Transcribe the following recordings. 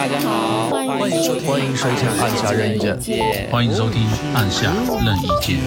大家好，欢迎收听欢迎收听《按下任意键》，欢迎收听《按下任意键》。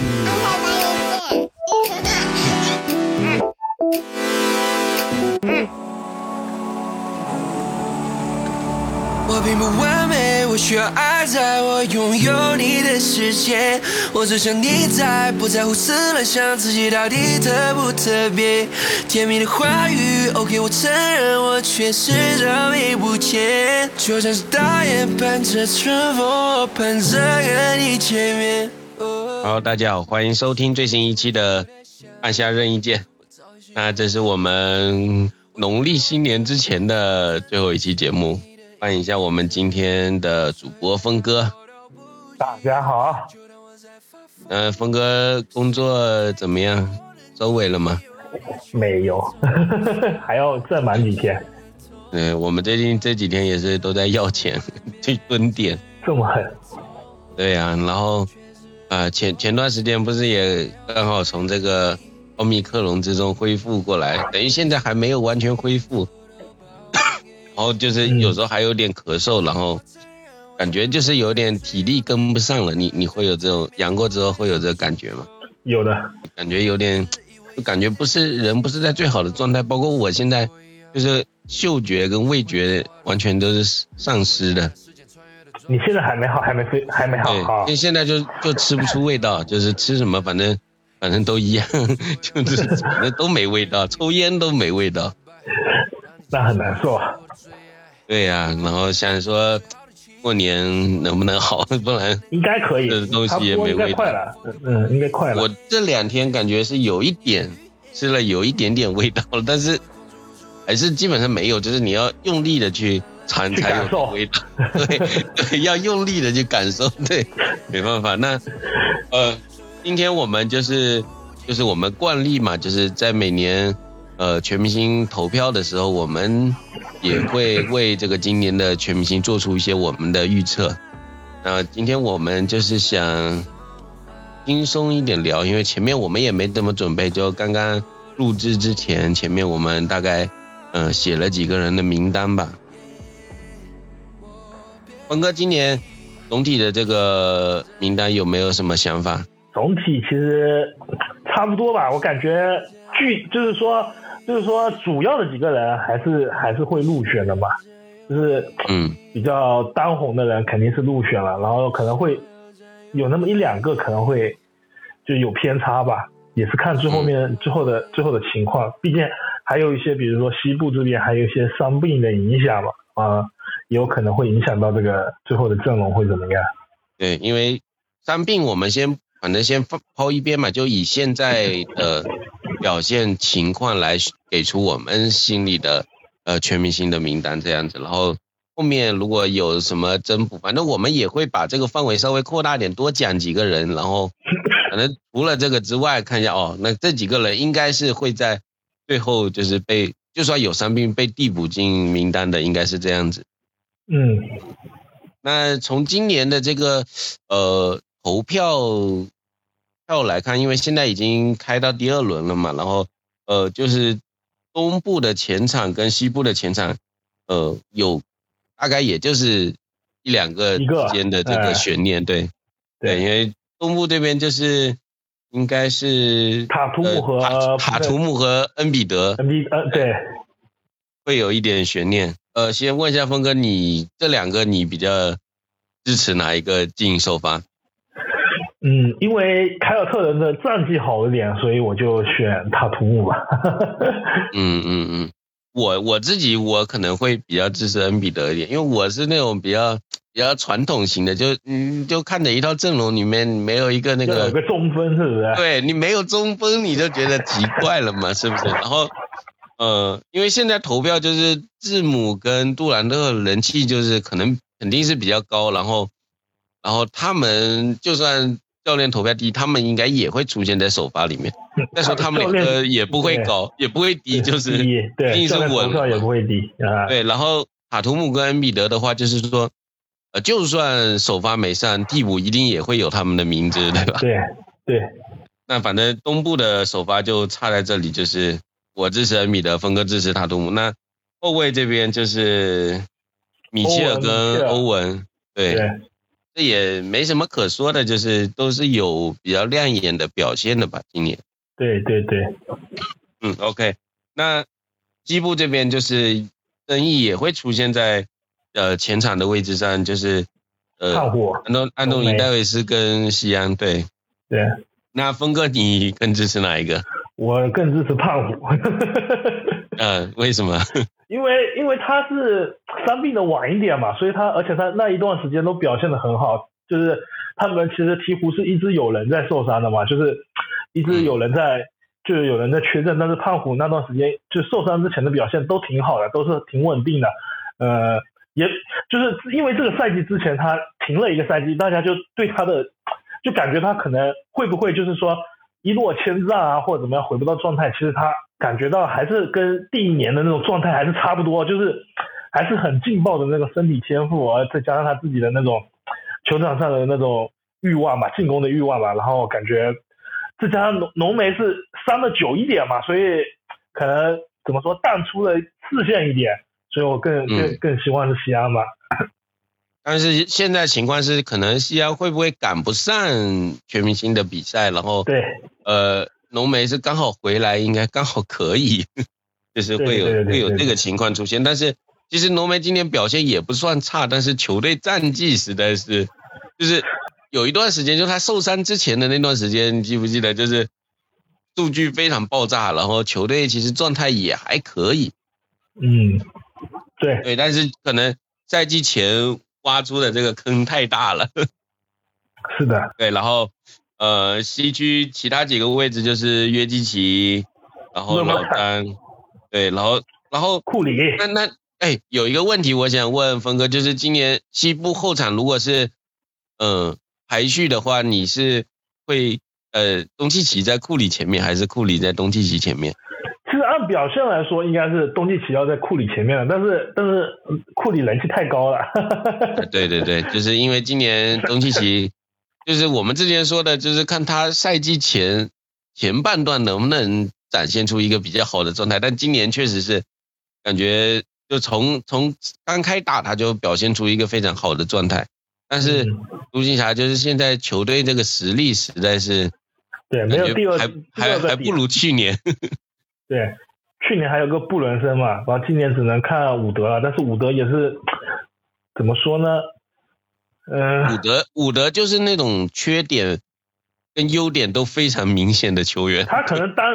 我并不完美，我需要爱，在我拥有你的世界。我只想你在，不在乎思乱想自己到底特不特别。甜蜜的话语，OK，我承认我确实着迷不见。就像是导演伴着春风，我盼着跟你见面。好，大家好，欢迎收听最新一期的按下任意键。那这是我们农历新年之前的最后一期节目。欢迎一下我们今天的主播峰哥。大家好。嗯、呃，峰哥工作怎么样？收尾了吗？没有，还要再忙几天。对，我们最近这几天也是都在要钱 去蹲点。这么狠？对呀、啊，然后啊、呃，前前段时间不是也刚好从这个奥密克戎之中恢复过来，等于现在还没有完全恢复。然后就是有时候还有点咳嗽，然后感觉就是有点体力跟不上了。你你会有这种阳过之后会有这个感觉吗？有的，感觉有点，就感觉不是人不是在最好的状态。包括我现在就是嗅觉跟味觉完全都是丧失的。你现在还没好，还没飞，还没好。对，因为现在就就吃不出味道，就是吃什么反正反正都一样，就是反正都没味道，抽烟都没味道。那很难受啊。对呀、啊，然后想说过年能不能好，不然应该可以，这东西也没味道。快了，嗯，应该快了。我这两天感觉是有一点吃了有一点点味道了，但是还是基本上没有，就是你要用力的去尝才有味道。对 对，要用力的去感受。对，没办法。那呃，今天我们就是就是我们惯例嘛，就是在每年。呃，全明星投票的时候，我们也会为这个今年的全明星做出一些我们的预测。那今天我们就是想轻松一点聊，因为前面我们也没怎么准备，就刚刚录制之前，前面我们大概嗯、写了几个人的名单吧。峰哥，今年总体的这个名单有没有什么想法？总体其实差不多吧，我感觉具就是说。就是说，主要的几个人还是还是会入选的嘛，就是嗯，比较当红的人肯定是入选了，然后可能会有那么一两个可能会就有偏差吧，也是看最后面最后的最后的情况，毕竟还有一些比如说西部这边还有一些伤病的影响嘛，啊，也有可能会影响到这个最后的阵容会怎么样？对，因为伤病我们先反正先抛一边嘛，就以现在的。表现情况来给出我们心里的呃全明星的名单这样子，然后后面如果有什么增补，反正我们也会把这个范围稍微扩大点，多讲几个人，然后 可能除了这个之外，看一下哦，那这几个人应该是会在最后就是被就算有伤病被递补进名单的，应该是这样子。嗯，那从今年的这个呃投票。票来看，因为现在已经开到第二轮了嘛，然后呃，就是东部的前场跟西部的前场，呃，有大概也就是一两个之间的这个悬念，对对，因为东部这边就是应该是塔图姆和塔塔图姆和恩比德，恩比呃对，会有一点悬念。呃，先问一下峰哥，你这两个你比较支持哪一个进首发？嗯，因为凯尔特人的战绩好一点，所以我就选塔图姆吧。嗯嗯嗯，我我自己我可能会比较支持恩比德一点，因为我是那种比较比较传统型的，就嗯就看着一套阵容里面没有一个那个有个中锋是不是？对你没有中锋你就觉得奇怪了嘛，是不是？然后呃，因为现在投票就是字母跟杜兰特人气就是可能肯定是比较高，然后然后他们就算。教练投票低，他们应该也会出现在首发里面。再说他们两个也不会高，也不会低，就是对，一定是稳。投票也不会低啊。对，然后塔图姆跟恩比德的话，就是说，呃，就算首发没上，替补一定也会有他们的名字，对吧？对对。那反正东部的首发就差在这里，就是我支持恩比德，峰哥支持塔图姆。那后卫这边就是米切尔跟欧文，对，对，这也没什么可说的，就是都是有比较亮眼的表现的吧，今年。对对对，嗯，OK，那基部这边就是争议也会出现在呃前场的位置上，就是呃胖虎、安东安东尼戴维斯跟西安，对对。那峰哥，你更支持哪一个？我更支持胖虎。嗯，为什么？因为因为他是伤病的晚一点嘛，所以他而且他那一段时间都表现的很好，就是他们其实鹈鹕是一直有人在受伤的嘛，就是一直有人在就是有人在缺阵，但是胖虎那段时间就受伤之前的表现都挺好的，都是挺稳定的，呃，也就是因为这个赛季之前他停了一个赛季，大家就对他的就感觉他可能会不会就是说一落千丈啊，或者怎么样回不到状态，其实他。感觉到还是跟第一年的那种状态还是差不多，就是还是很劲爆的那个身体天赋，而再加上他自己的那种球场上的那种欲望吧，进攻的欲望吧，然后感觉再加上浓浓眉是伤的久一点嘛，所以可能怎么说淡出了视线一点，所以我更更更希望是西安吧。但是现在情况是，可能西安会不会赶不上全明星的比赛，然后对呃。浓眉是刚好回来，应该刚好可以，就是会有会有这个情况出现。但是其实浓眉今年表现也不算差，但是球队战绩实在是，就是有一段时间，就他受伤之前的那段时间，你记不记得？就是数据非常爆炸，然后球队其实状态也还可以。嗯，对对，但是可能赛季前挖出的这个坑太大了。是的，对，然后。呃，西区其他几个位置就是约基奇，然后老丹，对，然后然后库里。那那哎，有一个问题我想问峰哥，就是今年西部后场如果是嗯排序的话，你是会呃东契奇在库里前面，还是库里在东契奇前面？按表现来说，应该是东契奇要在库里前面了，但是但是库里人气太高了。对对对，就是因为今年东契奇。就是我们之前说的，就是看他赛季前前半段能不能展现出一个比较好的状态。但今年确实是感觉，就从从刚开打他就表现出一个非常好的状态。但是独行侠就是现在球队这个实力实在是，对，没有第二，还还还不如去年。对，去年还有个布伦森嘛，然后今年只能看伍德了。但是伍德也是怎么说呢？嗯伍德，伍德就是那种缺点跟优点都非常明显的球员。他可能当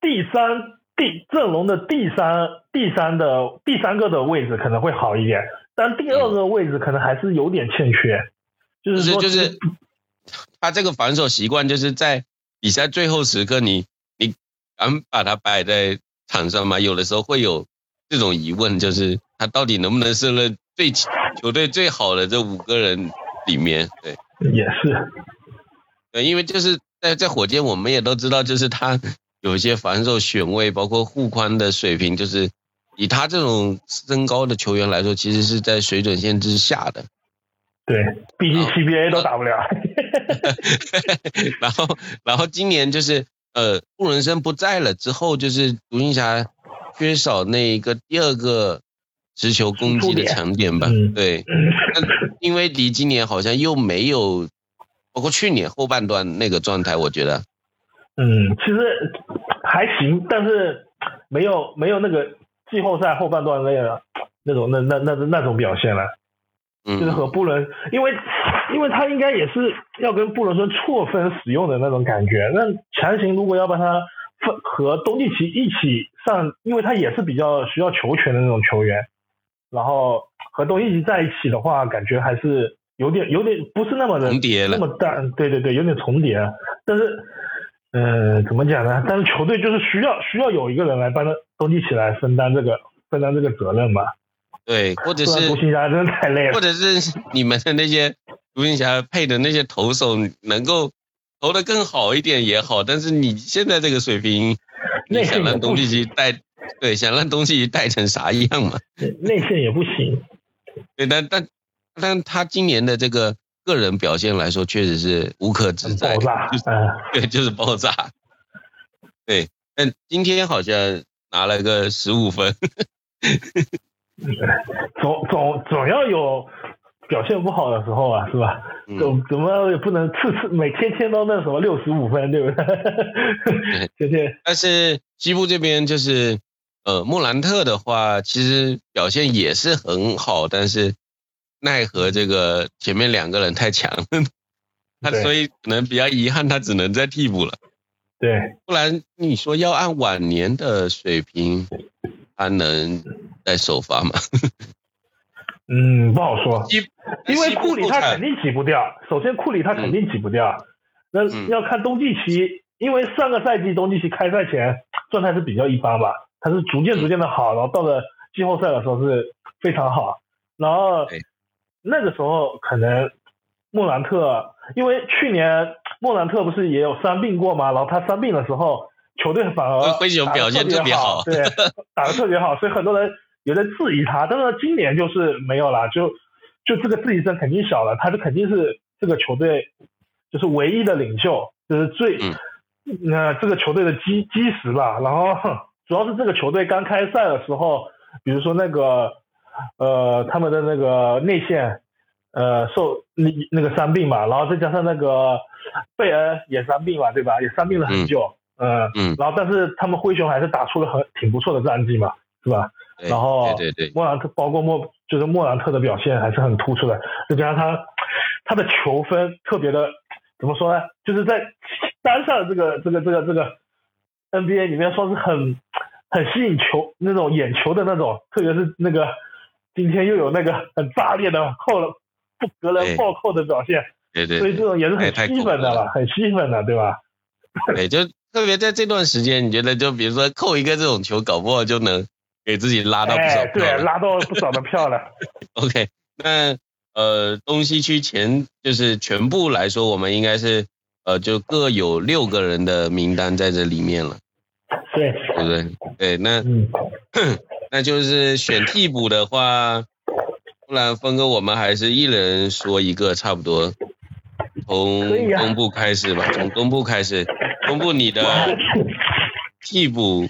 第三第阵容的第三第三的第三个的位置可能会好一点，但第二个位置可能还是有点欠缺。就是说，就是他这个防守习惯，就是在比赛最后时刻，你你敢把它摆在场上吗？有的时候会有这种疑问，就是他到底能不能胜任最。球队最好的这五个人里面，对，也是，对，因为就是在在火箭，我们也都知道，就是他有一些防守选位，包括护框的水平，就是以他这种身高的球员来说，其实是在水准线之下的。对，毕竟 CBA 都打不了。然后，然后今年就是呃，布伦生不在了之后，就是独行侠缺少那一个第二个。持球攻击的强点吧，对，因为离今年好像又没有，包括去年后半段那个状态，我觉得，嗯，其实还行，但是没有没有那个季后赛后半段那个那种那那那那种表现了，嗯，就是和布伦，因为因为他应该也是要跟布伦森错分使用的那种感觉，那强行如果要把他分和东契奇一起上，因为他也是比较需要球权的那种球员。然后和东契奇在一起的话，感觉还是有点有点不是那么的那么大，对对对，有点重叠。但是，呃，怎么讲呢？但是球队就是需要需要有一个人来帮他东契奇来分担这个分担这个责任嘛。对，或者是独行侠真的太累了。或者是你们的那些独行侠配的那些投手能够投的更好一点也好，但是你现在这个水平，你想让东契奇带？对，想让东西带成啥样嘛？内线也不行。对，但但但他今年的这个个人表现来说，确实是无可指摘。爆炸，对，就是爆炸。对，但今天好像拿了个十五分。总总总要有表现不好的时候啊，是吧？怎怎么也不能次次每天天都那什么六十五分，对不对？天天。但是西部这边就是呃莫兰特的话，其实表现也是很好，但是奈何这个前面两个人太强了，他所以可能比较遗憾，他只能在替补了。对，不然你说要按晚年的水平，他能在首发吗？嗯，不好说，因为库里他肯定挤不掉。首先，库里他肯定挤不掉。那要看冬季期，因为上个赛季冬季期开赛前状态是比较一般吧，他是逐渐逐渐的好，然后到了季后赛的时候是非常好。然后那个时候可能莫兰特，因为去年莫兰特不是也有伤病过吗？然后他伤病的时候，球队反而灰熊表现特别好，对，打的特别好，所以很多人。有在质疑他，但是今年就是没有了，就就这个质疑声肯定小了。他就肯定是这个球队就是唯一的领袖，就是最那这个球队的基基石吧。然后主要是这个球队刚开赛的时候，比如说那个呃他们的那个内线呃受那那个伤病嘛，然后再加上那个贝恩也伤病嘛，对吧？也伤病了很久，嗯嗯，然后但是他们灰熊还是打出了很挺不错的战绩嘛，是吧？然后，对对对，莫兰特包括莫就是莫兰特的表现还是很突出的，再加上他他的球分特别的怎么说呢？就是在单上这个这个这个这个 NBA 里面说是很很吸引球那种眼球的那种，特别是那个今天又有那个很炸裂的扣了不隔人暴扣的表现，对对，所以这种也是很吸粉的了，很吸粉的，对吧？对，就特别在这段时间，你觉得就比如说扣一个这种球，搞不好就能。给自己拉到不少票，对，拉到不少的票了。OK，那呃，东西区前就是全部来说，我们应该是呃，就各有六个人的名单在这里面了。对，对不对？对，那 那就是选替补的话，不然峰哥，我们还是一人说一个，差不多。从东部开始吧，从东部开始，东部你的替补。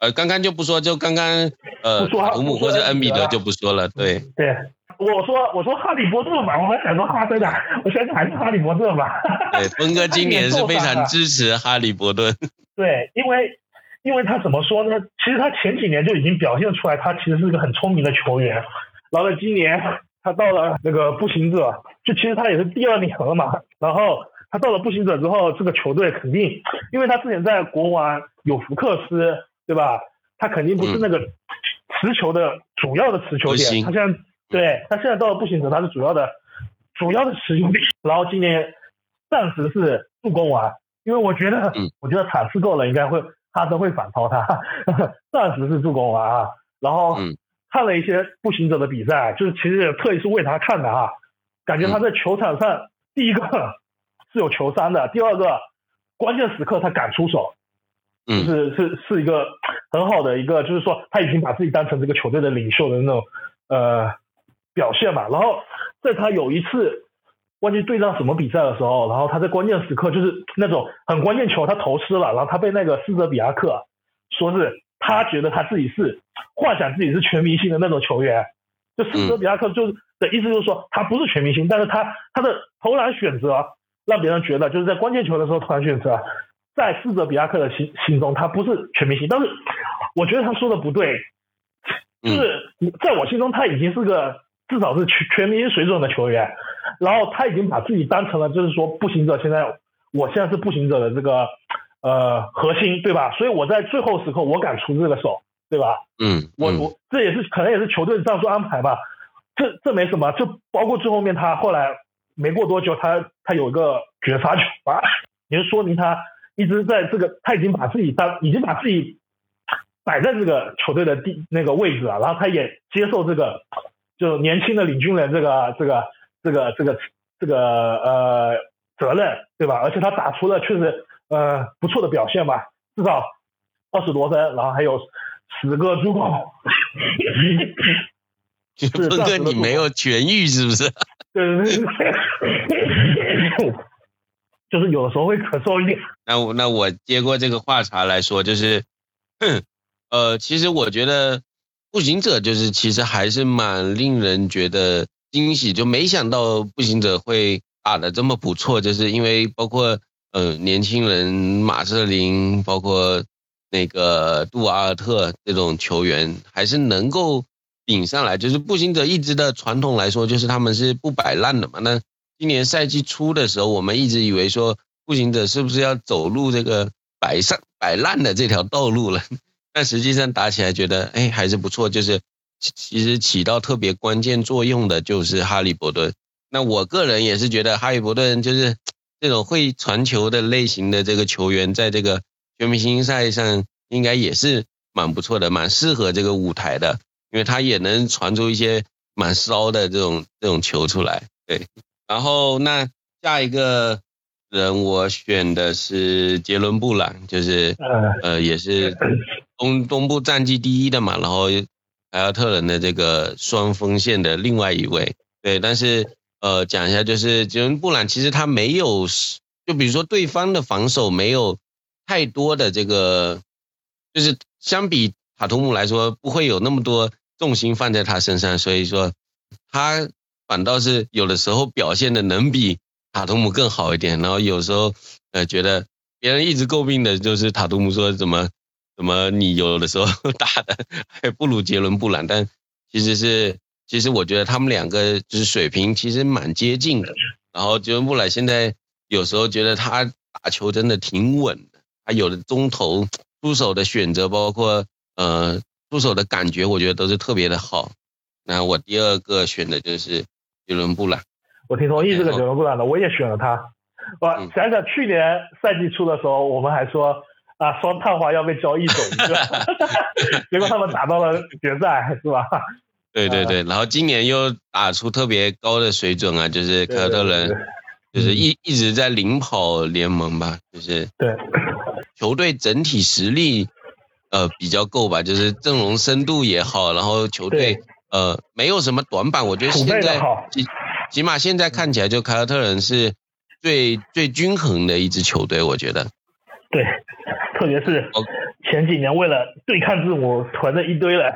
呃，刚刚就不说，就刚刚呃，图姆或者恩比德就不说了。对对，我说我说哈利波特吧，我还想说哈登的，我相信还是哈利波特吧。对，峰哥今年是非常支持哈利波特。对，因为因为他怎么说呢？其实他前几年就已经表现出来，他其实是一个很聪明的球员。然后今年他到了那个步行者，就其实他也是第二年了嘛。然后他到了步行者之后，这个球队肯定，因为他之前在国王有福克斯。对吧？他肯定不是那个持球的主要的持球点，他现在对他现在到了步行者，他是主要的主要的持球点。然后今年暂时是助攻王，因为我觉得，我觉得场次够了，应该会哈登会反超他。暂时是助攻王啊。然后看了一些步行者的比赛，就是其实特意是为他看的啊，感觉他在球场上，第一个 是有球商的，第二个关键时刻他敢出手。就是是是一个很好的一个，就是说他已经把自己当成这个球队的领袖的那种呃表现嘛。然后在他有一次忘记对上什么比赛的时候，然后他在关键时刻就是那种很关键球他投失了，然后他被那个斯泽比亚克说是他觉得他自己是幻想自己是全明星的那种球员。就斯泽比亚克就是的意思就是说他不是全明星，但是他他的投篮选择让别人觉得就是在关键球的时候投篮选择。在斯泽比亚克的心心中，他不是全明星，但是我觉得他说的不对，就是在我心中他已经是个至少是全全明星水准的球员，然后他已经把自己当成了就是说步行者现在，我现在是步行者的这个呃核心，对吧？所以我在最后时刻我敢出这个手，对吧？嗯，我我这也是可能也是球队的战术安排吧，这这没什么，就包括最后面他后来没过多久，他他有一个绝杀球啊，也就说明他。一直在这个，他已经把自己当，已经把自己摆在这个球队的地那个位置了，然后他也接受这个，就年轻的领军人这个这个这个这个这个呃责任，对吧？而且他打出了确实呃不错的表现吧，至少二十多分，然后还有十个助攻。峰哥，你没有痊愈是不是？对对对。就是有时候会咳嗽一点。那我那我接过这个话茬来说，就是，呃，其实我觉得步行者就是其实还是蛮令人觉得惊喜，就没想到步行者会打的这么不错，就是因为包括呃年轻人马瑟林，包括那个杜阿尔特这种球员，还是能够顶上来。就是步行者一直的传统来说，就是他们是不摆烂的嘛。那今年赛季初的时候，我们一直以为说步行者是不是要走入这个摆上摆烂的这条道路了？但实际上打起来觉得，哎，还是不错。就是其实起到特别关键作用的，就是哈利伯顿。那我个人也是觉得，哈利伯顿就是这种会传球的类型的这个球员，在这个全明星赛上应该也是蛮不错的，蛮适合这个舞台的，因为他也能传出一些蛮骚的这种这种球出来。对，然后那下一个。人我选的是杰伦布朗，就是呃也是东东部战绩第一的嘛，然后凯尔特人的这个双锋线的另外一位，对，但是呃讲一下就是杰伦布朗其实他没有，就比如说对方的防守没有太多的这个，就是相比塔图姆来说不会有那么多重心放在他身上，所以说他反倒是有的时候表现的能比。塔图姆更好一点，然后有时候呃觉得别人一直诟病的就是塔图姆说怎么怎么你有的时候打的还不如杰伦布朗，但其实是其实我觉得他们两个就是水平其实蛮接近的。然后杰伦布朗现在有时候觉得他打球真的挺稳的，他有的中投出手的选择，包括呃出手的感觉，我觉得都是特别的好。那我第二个选的就是杰伦布朗。我挺同意这个杰伦布朗的，我也选了他。我想想去年赛季初的时候，我们还说啊，双探花要被交易走，结果他们打到了决赛，是吧？对对对，然后今年又打出特别高的水准啊，就是凯尔特人，就是一一直在领跑联盟吧，就是对球队整体实力呃比较够吧，就是阵容深度也好，然后球队呃没有什么短板，我觉得现在。起起码现在看起来，就凯尔特人是最最均衡的一支球队，我觉得。对，特别是前几年为了对抗字母团了一堆了。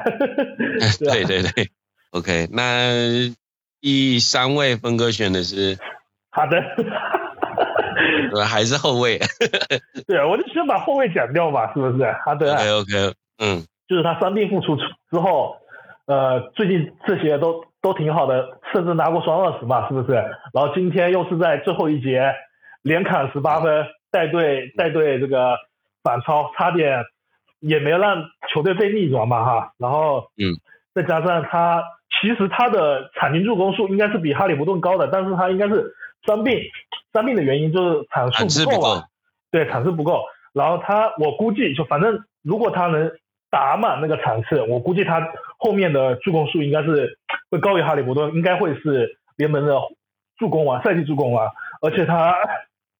对 对对，OK，那第三位峰哥选的是好的，还是后卫？对啊，我就先把后卫讲掉吧，是不是？好的，OK OK，嗯，就是他伤病复出之后，呃，最近这些都。都挺好的，甚至拿过双二十嘛，是不是？然后今天又是在最后一节连砍十八分，带队带队这个反超，差点也没让球队被逆转嘛哈。然后嗯，再加上他其实他的场均助攻数应该是比哈利伯顿高的，但是他应该是伤病，伤病的原因就是场数不够啊，对，场次不够。然后他我估计就反正如果他能。打满那个场次，我估计他后面的助攻数应该是会高于哈利伯顿，应该会是联盟的助攻王、赛季助攻王。而且他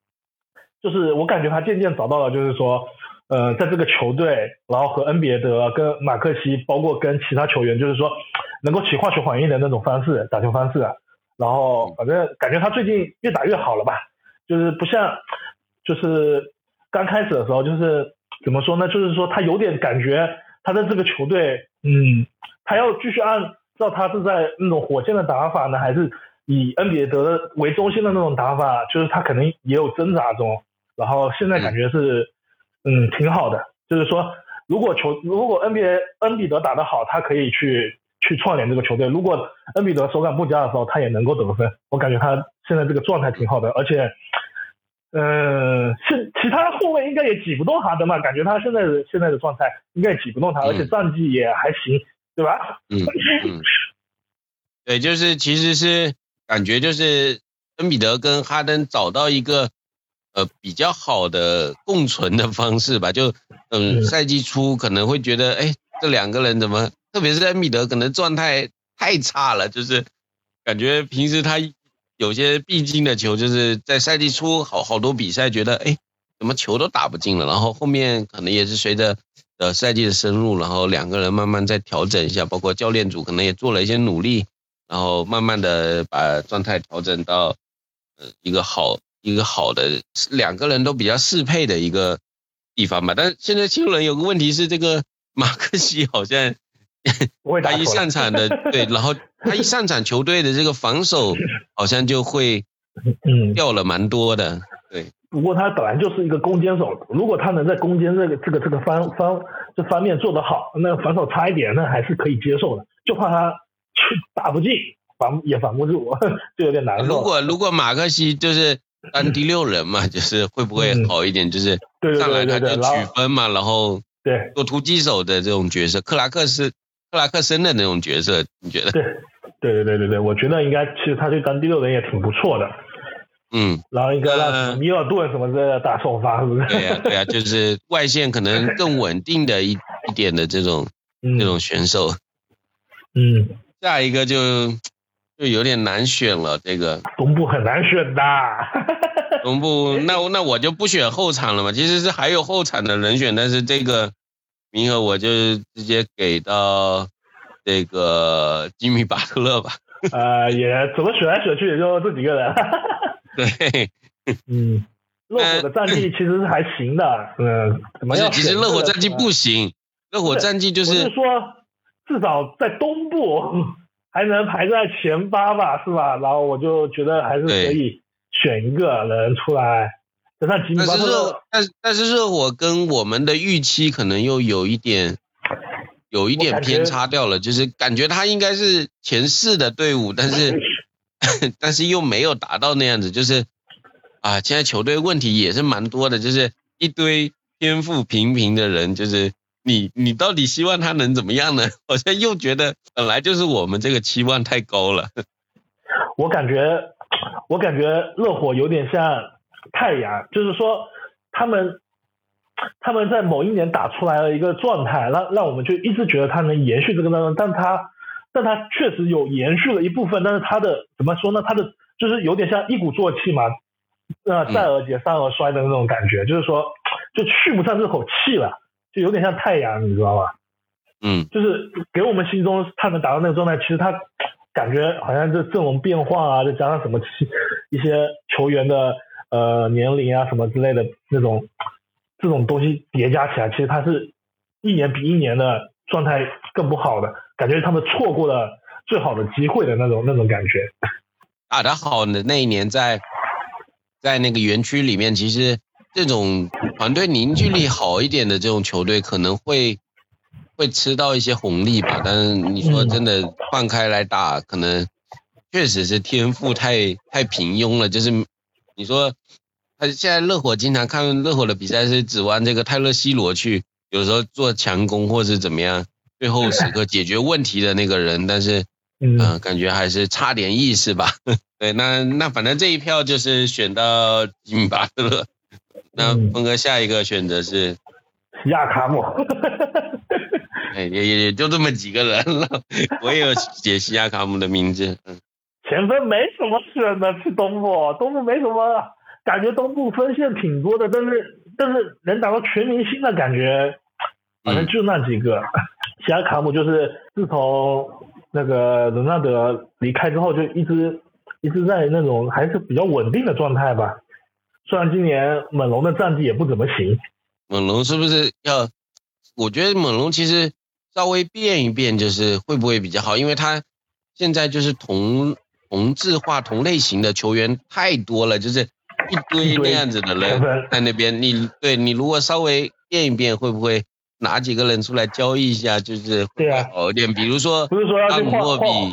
就是我感觉他渐渐找到了，就是说，呃，在这个球队，然后和恩比德、跟马克西，包括跟其他球员，就是说能够起化学反应的那种方式打球方式。然后反正感觉他最近越打越好了吧，就是不像就是刚开始的时候就是。怎么说呢？就是说他有点感觉，他的这个球队，嗯，他要继续按照他是在那种火箭的打法呢，还是以恩比德为中心的那种打法？就是他可能也有挣扎中。然后现在感觉是，嗯，挺好的。就是说，如果球如果恩比恩比德打得好，他可以去去串联这个球队；如果恩比德手感不佳的时候，他也能够得分。我感觉他现在这个状态挺好的，而且。呃，是其他后卫应该也挤不动哈登嘛？感觉他现在的现在的状态应该也挤不动他，而且战绩也还行，对吧？嗯嗯，对，就是其实是感觉就是恩比德跟哈登找到一个呃比较好的共存的方式吧。就嗯，赛季初可能会觉得，哎，这两个人怎么，特别是恩比德可能状态太差了，就是感觉平时他。有些必进的球，就是在赛季初好好多比赛，觉得哎，怎么球都打不进了。然后后面可能也是随着呃赛季的深入，然后两个人慢慢再调整一下，包括教练组可能也做了一些努力，然后慢慢的把状态调整到呃一个好一个好的两个人都比较适配的一个地方吧。但现在七六人有个问题是，这个马克西好像 他一上场的对，然后他一上场，球队的这个防守 好像就会嗯掉了蛮多的。对，不过他本来就是一个攻坚手，如果他能在攻坚这个这个这个方方这方面做得好，那防守差一点，那还是可以接受的。就怕他去 打不进，防也防不住，就有点难受。如果如果马克西就是当第六人嘛，就是会不会好一点？就是上来他就取分嘛，然后对做突击手的这种角色，克拉克是克拉克森的那种角色，你觉得？对对对对对对，我觉得应该其实他去当第六人也挺不错的。嗯，然后应该让米尔顿什么的打首发，是不是？对呀对呀，就是外线可能更稳定的一一点的这种 这种选手。嗯，下一个就就有点难选了，这个东部很难选的。东部那那我就不选后场了嘛，其实是还有后场的人选，但是这个名额我就直接给到这个吉米巴特勒吧。呃，也怎么选来选去也就这几个人。对，嗯，热火的战绩其实是还行的，嗯，怎么样？其实热火战绩不行，热火战绩就是。是说，至少在东部还能排在前八吧，是吧？然后我就觉得还是可以选一个人出来。但是热，但但是热火跟我们的预期可能又有一点，有一点偏差掉了，就是感觉他应该是前四的队伍，但是。但是又没有达到那样子，就是啊，现在球队问题也是蛮多的，就是一堆天赋平平的人，就是你你到底希望他能怎么样呢？好像又觉得本来就是我们这个期望太高了。我感觉我感觉热火有点像太阳，就是说他们他们在某一年打出来了一个状态，让让我们就一直觉得他能延续这个当中，但他。但他确实有延续了一部分，但是他的怎么说呢？他的就是有点像一鼓作气嘛，呃，再而竭，三而衰的那种感觉，就是说就续不上这口气了，就有点像太阳，你知道吗？嗯，就是给我们心中他能达到那个状态，其实他感觉好像这阵容变化啊，再加上什么一些球员的呃年龄啊什么之类的那种这种东西叠加起来，其实他是一年比一年的状态更不好的。感觉他们错过了最好的机会的那种那种感觉。打得好的那一年，在在那个园区里面，其实这种团队凝聚力好一点的这种球队，可能会会吃到一些红利吧。但是你说真的放开来打，可能确实是天赋太太平庸了。就是你说他现在热火经常看热火的比赛，是指望这个泰勒西罗去，有时候做强攻或是怎么样。最后时刻解决问题的那个人，但是，嗯，感觉还是差点意思吧。对，那那反正这一票就是选到吉米巴特勒。那峰哥下一个选择是西亚卡姆。哎，也也也就这么几个人了。我也有写西亚卡姆的名字。嗯，前锋没什么选的，去东部，东部没什么，感觉东部分线挺多的，但是但是能打到全明星的感觉，反正就那几个。西亚卡姆就是自从那个伦纳德离开之后，就一直一直在那种还是比较稳定的状态吧。虽然今年猛龙的战绩也不怎么行。猛龙是不是要？我觉得猛龙其实稍微变一变，就是会不会比较好？因为他现在就是同同质化、同类型的球员太多了，就是一堆那样子的人 在那边。你对你如果稍微变一变，会不会？拿几个人出来交易一下，就是会好一点。比如说，不是说要去换换，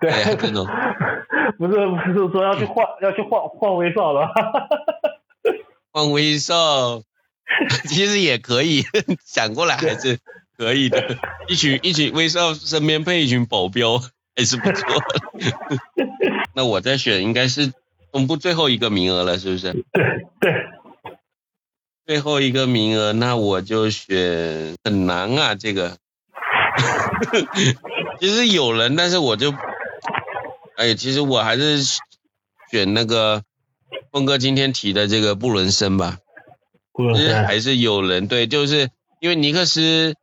对这种，不是不是说要去换要去换换威少了，换威少，其实也可以，想过来还是可以的。一群一群威少身边配一群保镖还是不错。那我再选应该是公布最后一个名额了，是不是？对对。最后一个名额，那我就选很难啊，这个。其实有人，但是我就，哎，其实我还是选那个峰哥今天提的这个布伦森吧。其实还是有人对，就是因为尼克斯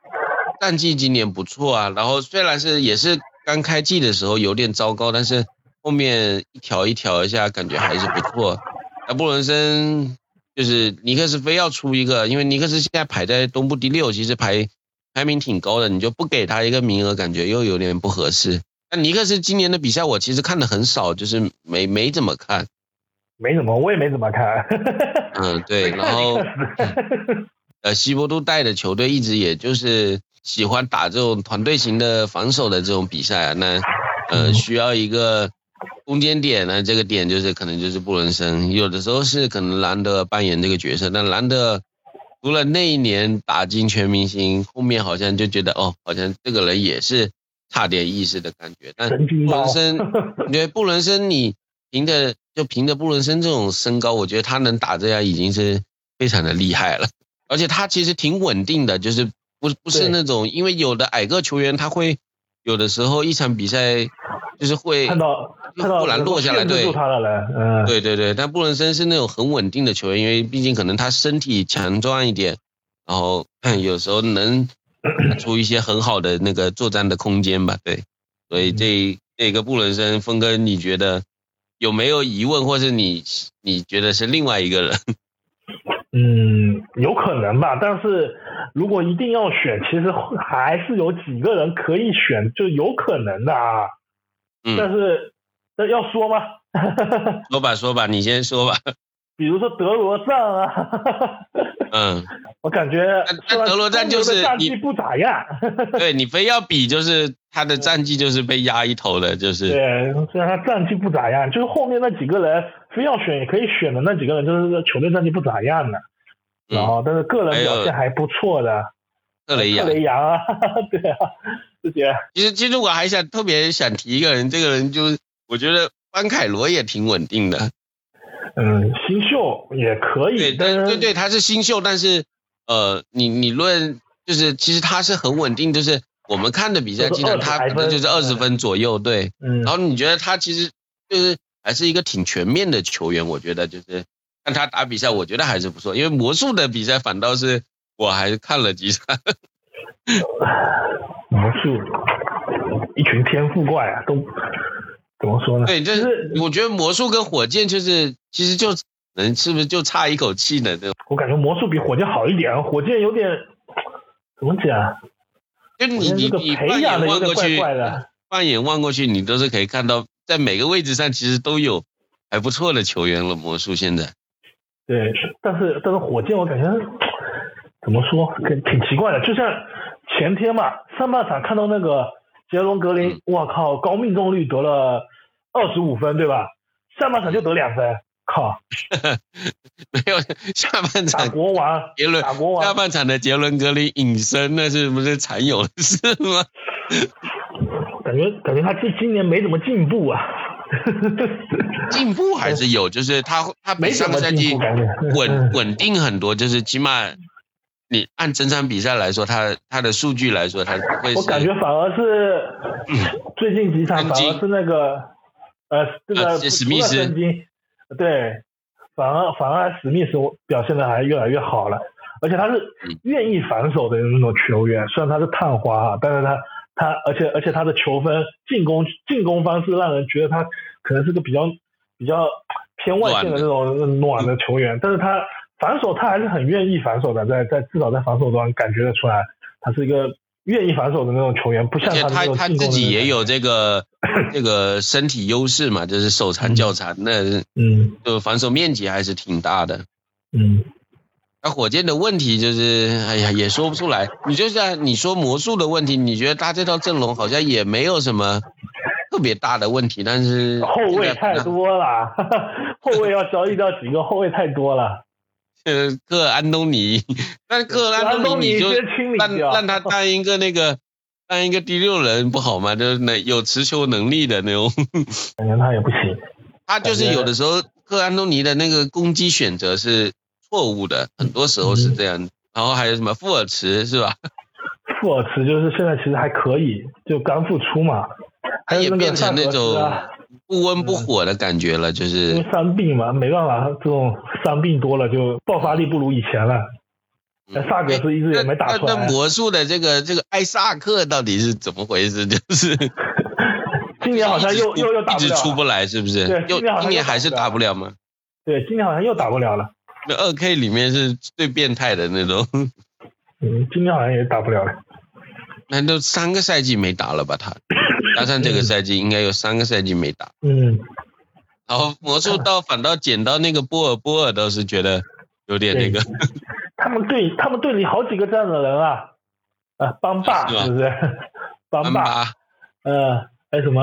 战绩今年不错啊，然后虽然是也是刚开季的时候有点糟糕，但是后面一调一调一下，感觉还是不错。那布伦森。就是尼克斯非要出一个，因为尼克斯现在排在东部第六，其实排排名挺高的，你就不给他一个名额，感觉又有点不合适。那尼克斯今年的比赛我其实看的很少，就是没没怎么看，没怎么，我也没怎么看。嗯，对，然后 呃，西伯杜带的球队一直也就是喜欢打这种团队型的防守的这种比赛啊，那呃需要一个攻坚点呢，这个点就是可能就是布伦森，有的时候是可能兰德扮演这个角色，但兰德除了那一年打进全明星，后面好像就觉得哦，好像这个人也是。差点意思的感觉，但布伦森，你觉得布伦森，你凭着就凭着布伦森这种身高，我觉得他能打这样已经是非常的厉害了。而且他其实挺稳定的，就是不不是那种，因为有的矮个球员他会有的时候一场比赛就是会看到看到布兰落下来，对，对对对，但布伦森是那种很稳定的球员，因为毕竟可能他身体强壮一点，然后 有时候能。出一些很好的那个作战的空间吧，对，所以这这个布伦森，峰哥，你觉得有没有疑问，或是你你觉得是另外一个人？嗯，有可能吧，但是如果一定要选，其实还是有几个人可以选，就有可能的啊。嗯。但是这要说吗？说吧说吧，你先说吧。比如说德罗赞啊。嗯。我感觉，那德罗赞就是战绩不咋样。对你非要比，就是他的战绩就是被压一头的，就是。对，虽然他战绩不咋样，就是后面那几个人非要选也可以选的那几个人，就是球队战绩不咋样的。然后，但是个人表现还不错的。特雷杨。特雷杨啊，对啊，这些。其实，其实我还想特别想提一个人，这个人就是我觉得班凯罗也挺稳定的。嗯，新秀也可以。对，对对对，他是新秀，但是。呃，你你论就是其实他是很稳定，就是我们看的比赛，经常他可能就是二十分左右，对。嗯。然后你觉得他其实就是还是一个挺全面的球员，我觉得就是看他打比赛，我觉得还是不错。因为魔术的比赛反倒是我还是看了几场。魔术一群天赋怪啊，都怎么说呢？对，就是我觉得魔术跟火箭就是其实就。能是不是就差一口气呢？这我感觉魔术比火箭好一点，火箭有点怎么讲？就你你你放眼望过去，放眼望过去，你都是可以看到，在每个位置上其实都有还不错的球员了。魔术现在，对，但是但是火箭我感觉怎么说，挺奇怪的。就像前天嘛，上半场看到那个杰伦格林，我靠，高命中率得了二十五分，对吧？下半场就得两分。靠，没有下半场国王杰伦，打国王下半场的杰伦格林隐身，那是不是常有的事吗？感觉感觉他这今年没怎么进步啊，进步还是有，就是他他比上个赛季稳 稳定很多，就是起码你按整场比赛来说，他他的数据来说，他不会。我感觉反而是最近几场反而是那个呃这个史密斯。对，反而反而史密斯表现的还越来越好了，而且他是愿意防守的那种球员，虽然他是探花，但是他他而且而且他的球分进攻进攻方式让人觉得他可能是个比较比较偏外线的那种暖的。球员，但是他防守他还是很愿意防守的，在在至少在防守端感觉得出来，他是一个。愿意防守的那种球员，不像他他他自己也有这个这个身体优势嘛，就是手残脚残，那嗯，就防守面积还是挺大的。嗯，那火箭的问题就是，哎呀，也说不出来。你就像你说魔术的问题，你觉得他这套阵容好像也没有什么特别大的问题，但是后卫太多了，后卫要交易掉几个后卫太多了。呃，克安东尼，但克安东尼就让让他当一个那个当一个第六人不好吗？就是那有持球能力的那种。感觉他也不行。他就是有的时候克安东尼的那个攻击选择是错误的，很多时候是这样。然后还有什么富尔茨是吧？富尔茨就是现在其实还可以，就刚复出嘛。他也变成那种。不温不火的感觉了，就是因为伤病嘛，没办法，这种伤病多了就爆发力不如以前了。那萨格斯一直也没打出来。那魔术的这个这个艾萨克到底是怎么回事？就是 今年好像又又又打不了，一直出不来，是不是？对，今年还是打不了吗？对，今年好像又打不了了。那二 K 里面是最变态的那种。嗯，今年好像也打不了了。那都三个赛季没打了吧？他 加上这个赛季，应该有三个赛季没打。嗯，然后魔术倒反倒捡到那个波尔，波尔倒是觉得有点那个。他们队他们队里好几个这样的人啊，啊，邦霸是不是？邦霸，呃，还有什么？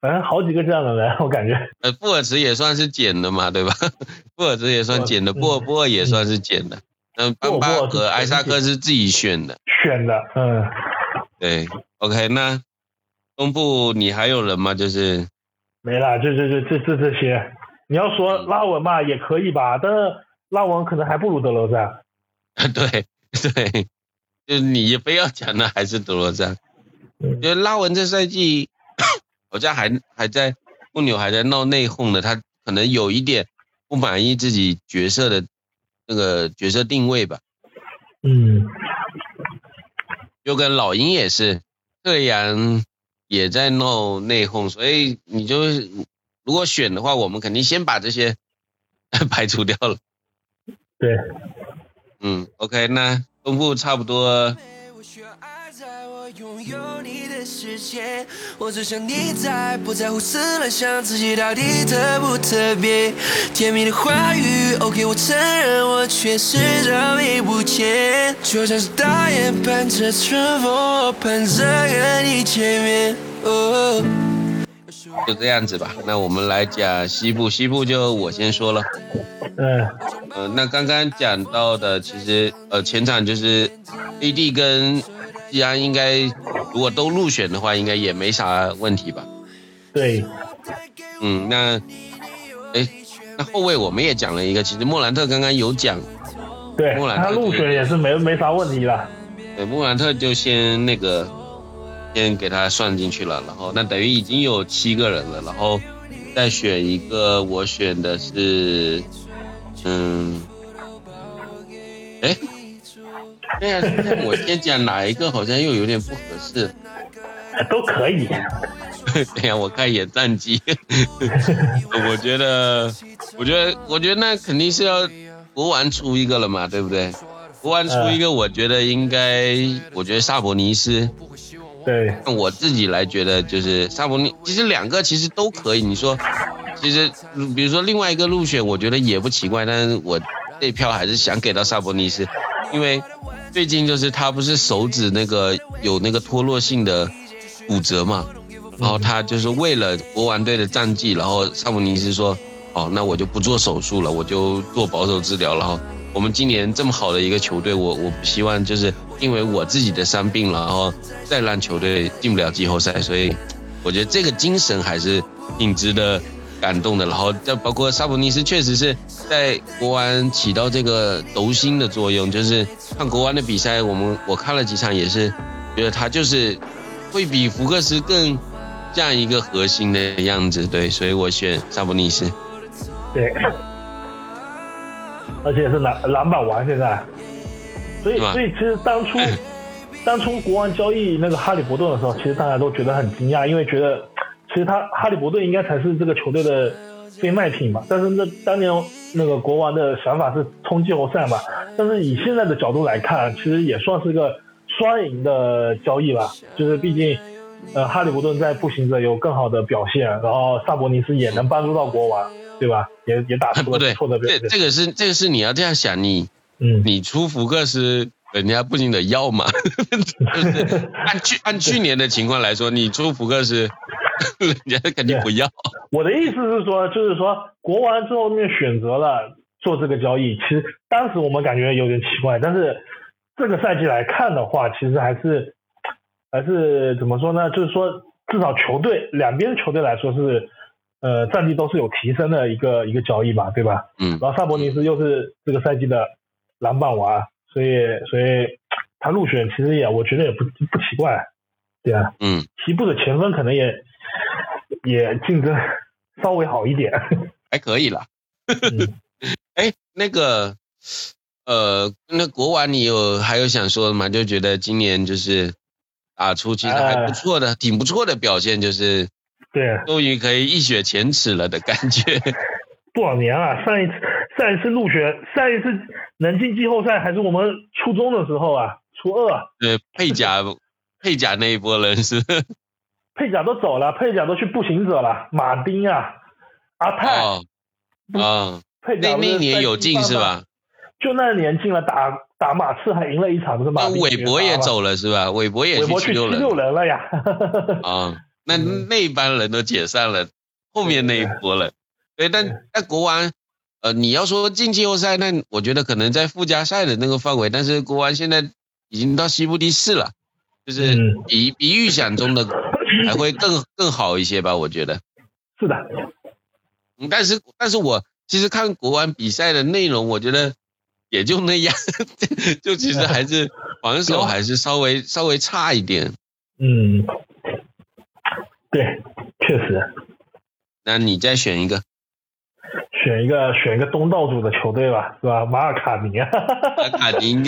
反正好几个这样的人，我感觉。呃，布尔茨也算是捡的嘛，对吧？布尔茨也算捡的，波尔波尔也算是捡的。嗯，班巴和艾萨克是自己选的。选的，嗯。对，OK，那东部你还有人吗？就是没了，就就就这这这些。你要说拉文嘛，也可以吧，但是拉文可能还不如德罗赞。对对，就你非要讲的还是德罗赞。就拉文这赛季。好像还还在木牛还在闹内讧呢，他可能有一点不满意自己角色的那个角色定位吧。嗯，就跟老鹰也是，特阳也在闹内讧，所以你就如果选的话，我们肯定先把这些 排除掉了。对，嗯，OK，那公布差不多。拥有你的世界，我只想你在，不在乎思乱想自己到底特不特别。甜蜜的话语，OK，我承认我确实着迷不见，就像是大雁伴着春风，盼着跟你见面。就这样子吧，那我们来讲西部，西部就我先说了。嗯，呃，那刚刚讲到的，其实呃前场就是 AD 跟。既然应该，如果都入选的话，应该也没啥问题吧？对。嗯，那，哎，那后卫我们也讲了一个，其实莫兰特刚刚有讲。对。莫兰特他入选也是没没啥问题了。对，莫兰特就先那个，先给他算进去了，然后那等于已经有七个人了，然后再选一个，我选的是，嗯，哎。对呀，我先讲哪一个好像又有点不合适，都可以。对呀，我看演战绩，我觉得，我觉得，我觉得那肯定是要国王出一个了嘛，对不对？国王出一个，我觉得应该，我觉得萨博尼斯。对。我自己来觉得就是萨博尼，其实两个其实都可以。你说，其实比如说另外一个入选，我觉得也不奇怪，但是我这票还是想给到萨博尼斯，因为。最近就是他不是手指那个有那个脱落性的骨折嘛，然后他就是为了国王队的战绩，然后萨姆尼斯说，哦，那我就不做手术了，我就做保守治疗。然后我们今年这么好的一个球队，我我不希望就是因为我自己的伤病，然后 再让球队进不了季后赛。所以我觉得这个精神还是挺值得。感动的，然后再包括萨博尼斯，确实是在国王起到这个轴心的作用。就是看国王的比赛，我们我看了几场，也是觉得他就是会比福克斯更像一个核心的样子。对，所以我选萨博尼斯。对，而且是篮篮板王现在，所以所以其实当初 当初国王交易那个哈利伯顿的时候，其实大家都觉得很惊讶，因为觉得。其实他哈利伯顿应该才是这个球队的非卖品嘛，但是那当年那个国王的想法是冲季后赛嘛，但是以现在的角度来看，其实也算是个双赢的交易吧，就是毕竟，呃，哈利伯顿在步行者有更好的表现，然后萨博尼斯也能帮助到国王，对吧？也也打出了不错的表现。这这个是这个是你要这样想，你嗯，你出福克斯，人家步行者要嘛？就是按去按去年的情况来说，你出福克斯。人家肯定不要。我的意思是说，就是说国王最后面选择了做这个交易，其实当时我们感觉有点奇怪，但是这个赛季来看的话，其实还是还是怎么说呢？就是说至少球队两边球队来说是呃战绩都是有提升的一个一个交易吧，对吧？嗯。然后萨博尼斯又是这个赛季的篮板王，所以所以他入选其实也我觉得也不不奇怪，对啊。嗯。西部的前锋可能也。也竞争稍微好一点，还可以了。哎，那个，呃，那国王你有还有想说的吗？就觉得今年就是打出其实还不错的、挺不错的表现，就是对，终于可以一雪前耻了的感觉。多少年啊？上一次上一次入选，上一次能进季后赛还是我们初中的时候啊，初二。对，配甲配甲那一波人是？配甲都走了，配甲都去步行者了，马丁啊，阿泰啊，配角那那年有进是吧？就那年进了，打打马刺还赢了一场，不是马丁。韦伯也走了是吧？韦伯也去七六人了呀。啊，那那班人都解散了，后面那一波了。对，但但国王，呃，你要说进季后赛，那我觉得可能在附加赛的那个范围，但是国王现在已经到西部第四了，就是比比预想中的还会更 更好一些吧？我觉得是的。嗯，但是但是我其实看国安比赛的内容，我觉得也就那样，就其实还是 防守还是稍微稍微差一点。嗯，对，确实。那你再选一个。选一个选一个东道主的球队吧，是吧？马尔卡宁啊，马尔卡宁，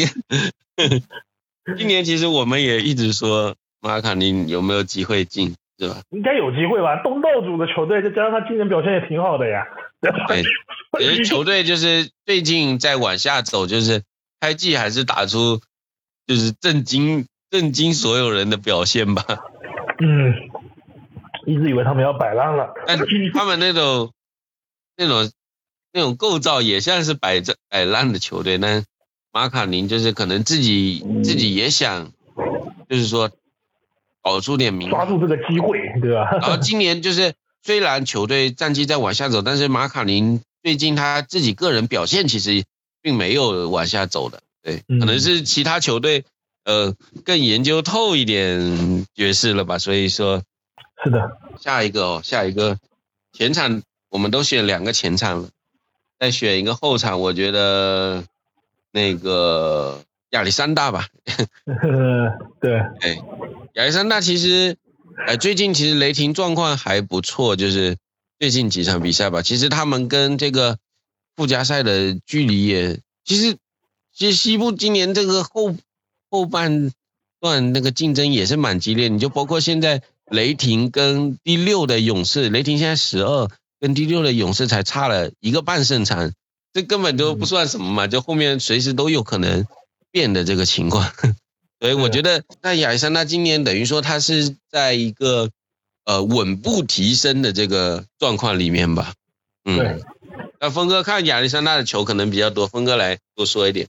今年其实我们也一直说马卡宁有没有机会进，是吧？应该有机会吧，东道主的球队，再加上他今年表现也挺好的呀。对，其 实球队就是最近在往下走，就是开季还是打出就是震惊震惊所有人的表现吧。嗯，一直以为他们要摆烂了，但他们那种那种。那种构造也像是摆着摆烂的球队，但马卡宁就是可能自己自己也想，就是说搞出点名，抓住这个机会，对吧？然后今年就是虽然球队战绩在往下走，但是马卡宁最近他自己个人表现其实并没有往下走的，对，可能是其他球队呃更研究透一点爵士了吧，所以说，是的，下一个哦，下一个。前场我们都选两个前场了。再选一个后场，我觉得那个亚历山大吧。对，哎，亚历山大其实，呃，最近其实雷霆状况还不错，就是最近几场比赛吧。其实他们跟这个附加赛的距离也，其实其实西部今年这个后后半段那个竞争也是蛮激烈。你就包括现在雷霆跟第六的勇士，雷霆现在十二。跟第六的勇士才差了一个半胜场，这根本都不算什么嘛，就后面随时都有可能变的这个情况。所以我觉得，那亚历山大今年等于说他是在一个呃稳步提升的这个状况里面吧。嗯。那峰哥看亚历山大的球可能比较多，峰哥来多说一点。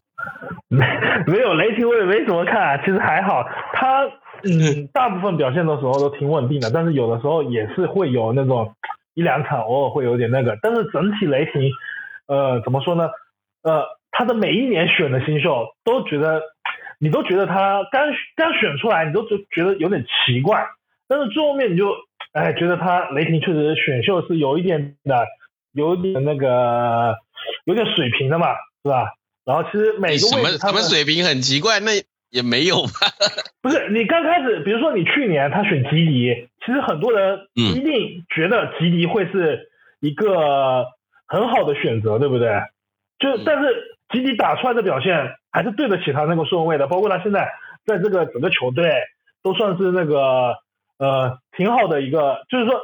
没没有雷霆我也没怎么看啊，其实还好，他嗯 大部分表现的时候都挺稳定的，但是有的时候也是会有那种。一两场偶尔会有点那个，但是整体雷霆，呃，怎么说呢？呃，他的每一年选的新秀都觉得，你都觉得他刚刚选出来，你都觉觉得有点奇怪，但是最后面你就，哎，觉得他雷霆确实选秀是有一点的，有点那个，有点水平的嘛，是吧？然后其实每个位置他们水平很奇怪，那。也没有吧，不是你刚开始，比如说你去年他选吉迪，其实很多人一定觉得吉迪会是一个很好的选择，对不对？就但是吉迪打出来的表现还是对得起他那个顺位的，包括他现在在这个整个球队都算是那个呃挺好的一个，就是说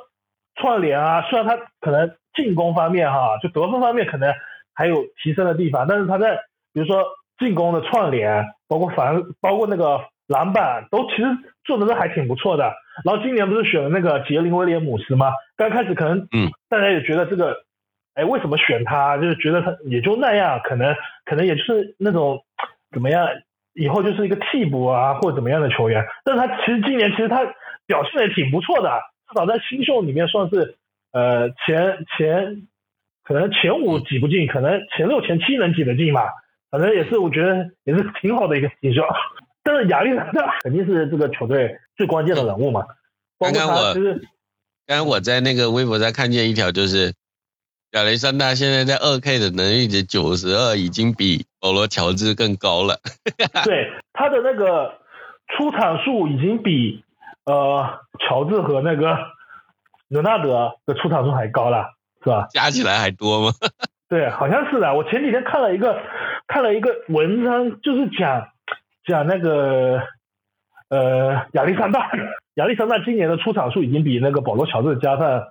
串联啊，虽然他可能进攻方面哈，就得分方面可能还有提升的地方，但是他在比如说。进攻的串联，包括防，包括那个篮板，都其实做的都还挺不错的。然后今年不是选了那个杰林威廉姆斯吗？刚开始可能，嗯，大家也觉得这个，哎，为什么选他？就是觉得他也就那样，可能可能也就是那种怎么样，以后就是一个替补啊，或者怎么样的球员。但是他其实今年其实他表现也挺不错的，至少在新秀里面算是呃前前，可能前五挤不进，可能前六前七能挤得进吧。反正也是，我觉得也是挺好的一个新秀，但是亚历山大肯定是这个球队最关键的人物嘛。刚刚我就是，刚刚我在那个微博上看见一条，就是亚历山大现在在二 K 的能力值九十二，已经比保罗乔治更高了。对，他的那个出场数已经比呃乔治和那个伦纳德的出场数还高了，是吧？加起来还多吗？对，好像是的。我前几天看了一个看了一个文章，就是讲讲那个呃亚历山大，亚历山大今年的出场数已经比那个保罗乔治加上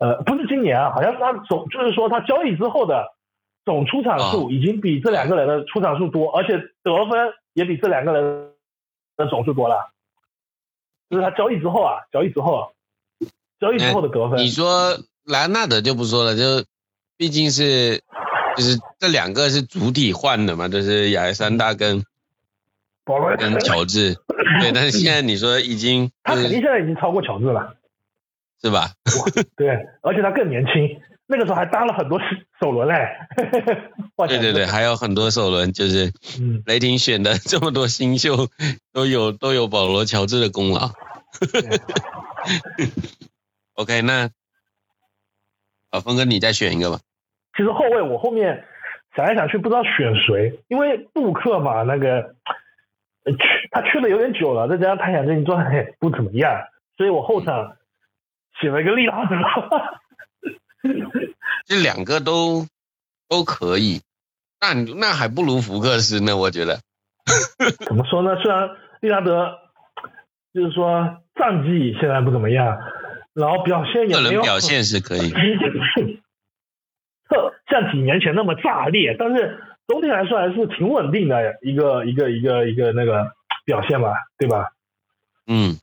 呃不是今年啊，好像他总就是说他交易之后的总出场数已经比这两个人的出场数多，而且得分也比这两个人的总数多了。就是他交易之后啊，交易之后，交易之后的得分。你说莱昂纳德就不说了，就毕竟是就是这两个是主体换的嘛，就是亚历山大跟跟乔治。对，但是现在你说已经，他肯定现在已经超过乔治了，是吧？对，而且他更年轻，那个时候还搭了很多首轮嘞。对对对，还有很多首轮，就是雷霆选的这么多新秀，都有都有保罗乔治的功劳。OK，那啊，峰哥你再选一个吧。其实后卫我后面想来想去不知道选谁，因为布克嘛，那个。去他去的有点久了，再加上他想最近状态不怎么样，所以我后场写了一个利拉德。这两个都都可以，那那还不如福克斯呢，我觉得。怎么说呢？虽然利拉德就是说战绩现在不怎么样，然后表现也没有表现是可以，特像几年前那么炸裂，但是。总体来说还是挺稳定的一个一个一个一个那个表现吧，对吧？嗯，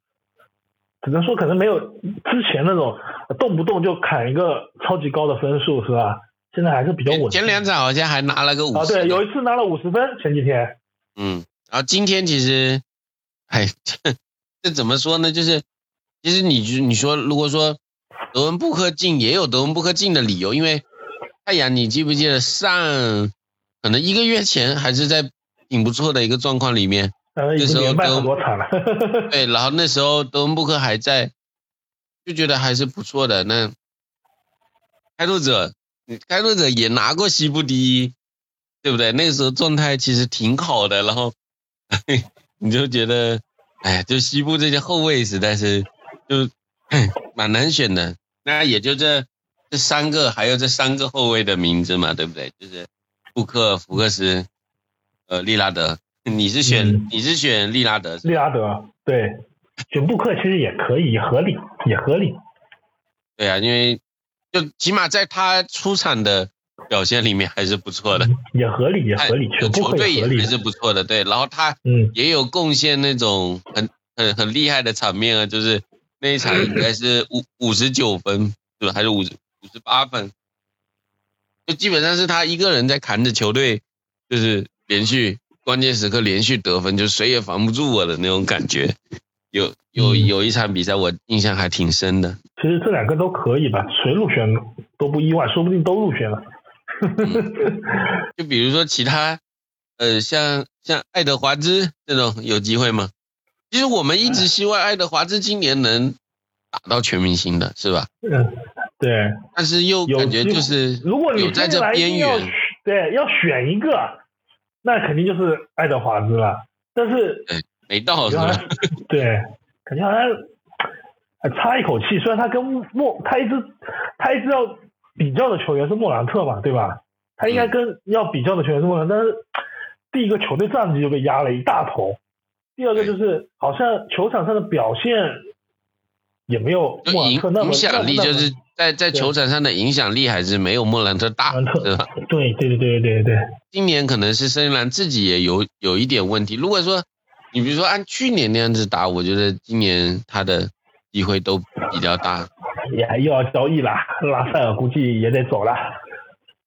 只能说可能没有之前那种动不动就砍一个超级高的分数，是吧？现在还是比较稳。前两场好像还拿了个五十。啊，对，有一次拿了五十分，前几天。嗯，然后今天其实，哎，这 这怎么说呢？就是其实你你说，如果说德文布克进，也有德文布克进的理由，因为太阳，你记不记得上？可能一个月前还是在挺不错的一个状况里面，那时候都多惨了。对，然后那时候德文布克还在，就觉得还是不错的。那开拓者，开拓者也拿过西部第一，对不对？那个时候状态其实挺好的。然后 你就觉得，哎，就西部这些后卫实在是就蛮难选的。那也就这这三个，还有这三个后卫的名字嘛，对不对？就是。布克、福克斯，呃，利拉德，你是选你是选利拉德？利拉德，对，选布克其实也可以，也合理，也合理。对啊，因为就起码在他出场的表现里面还是不错的，也合理，也合理，球队也还是不错的。对，然后他嗯也有贡献那种很很很厉害的场面啊，就是那一场应该是五五十九分，对吧？还是五十五十八分？就基本上是他一个人在扛着球队，就是连续关键时刻连续得分，就谁也防不住我的那种感觉。有有有一场比赛我印象还挺深的。其实这两个都可以吧，谁入选都不意外，说不定都入选了。就比如说其他，呃，像像爱德华兹这种有机会吗？其实我们一直希望爱德华兹今年能打到全明星的，是吧？嗯。对，但是又感觉就是，如果你在这边缘，对，要选一个，那肯定就是爱德华兹了。但是没到是吧？对，感觉好像还差一口气。虽然他跟莫，他一直他一直要比较的球员是莫兰特嘛，对吧？他应该跟要比较的球员是莫兰特，但是第一个球队战绩就被压了一大头，第二个就是好像球场上的表现也没有莫兰特那么影响力，就是。在在球场上的影响力还是没有莫兰特大，对吧？对对对对对对。今年可能是森林狼自己也有有一点问题。如果说你比如说按去年那样子打，我觉得今年他的机会都比较大。也又要交易了，拉塞尔估计也得走了。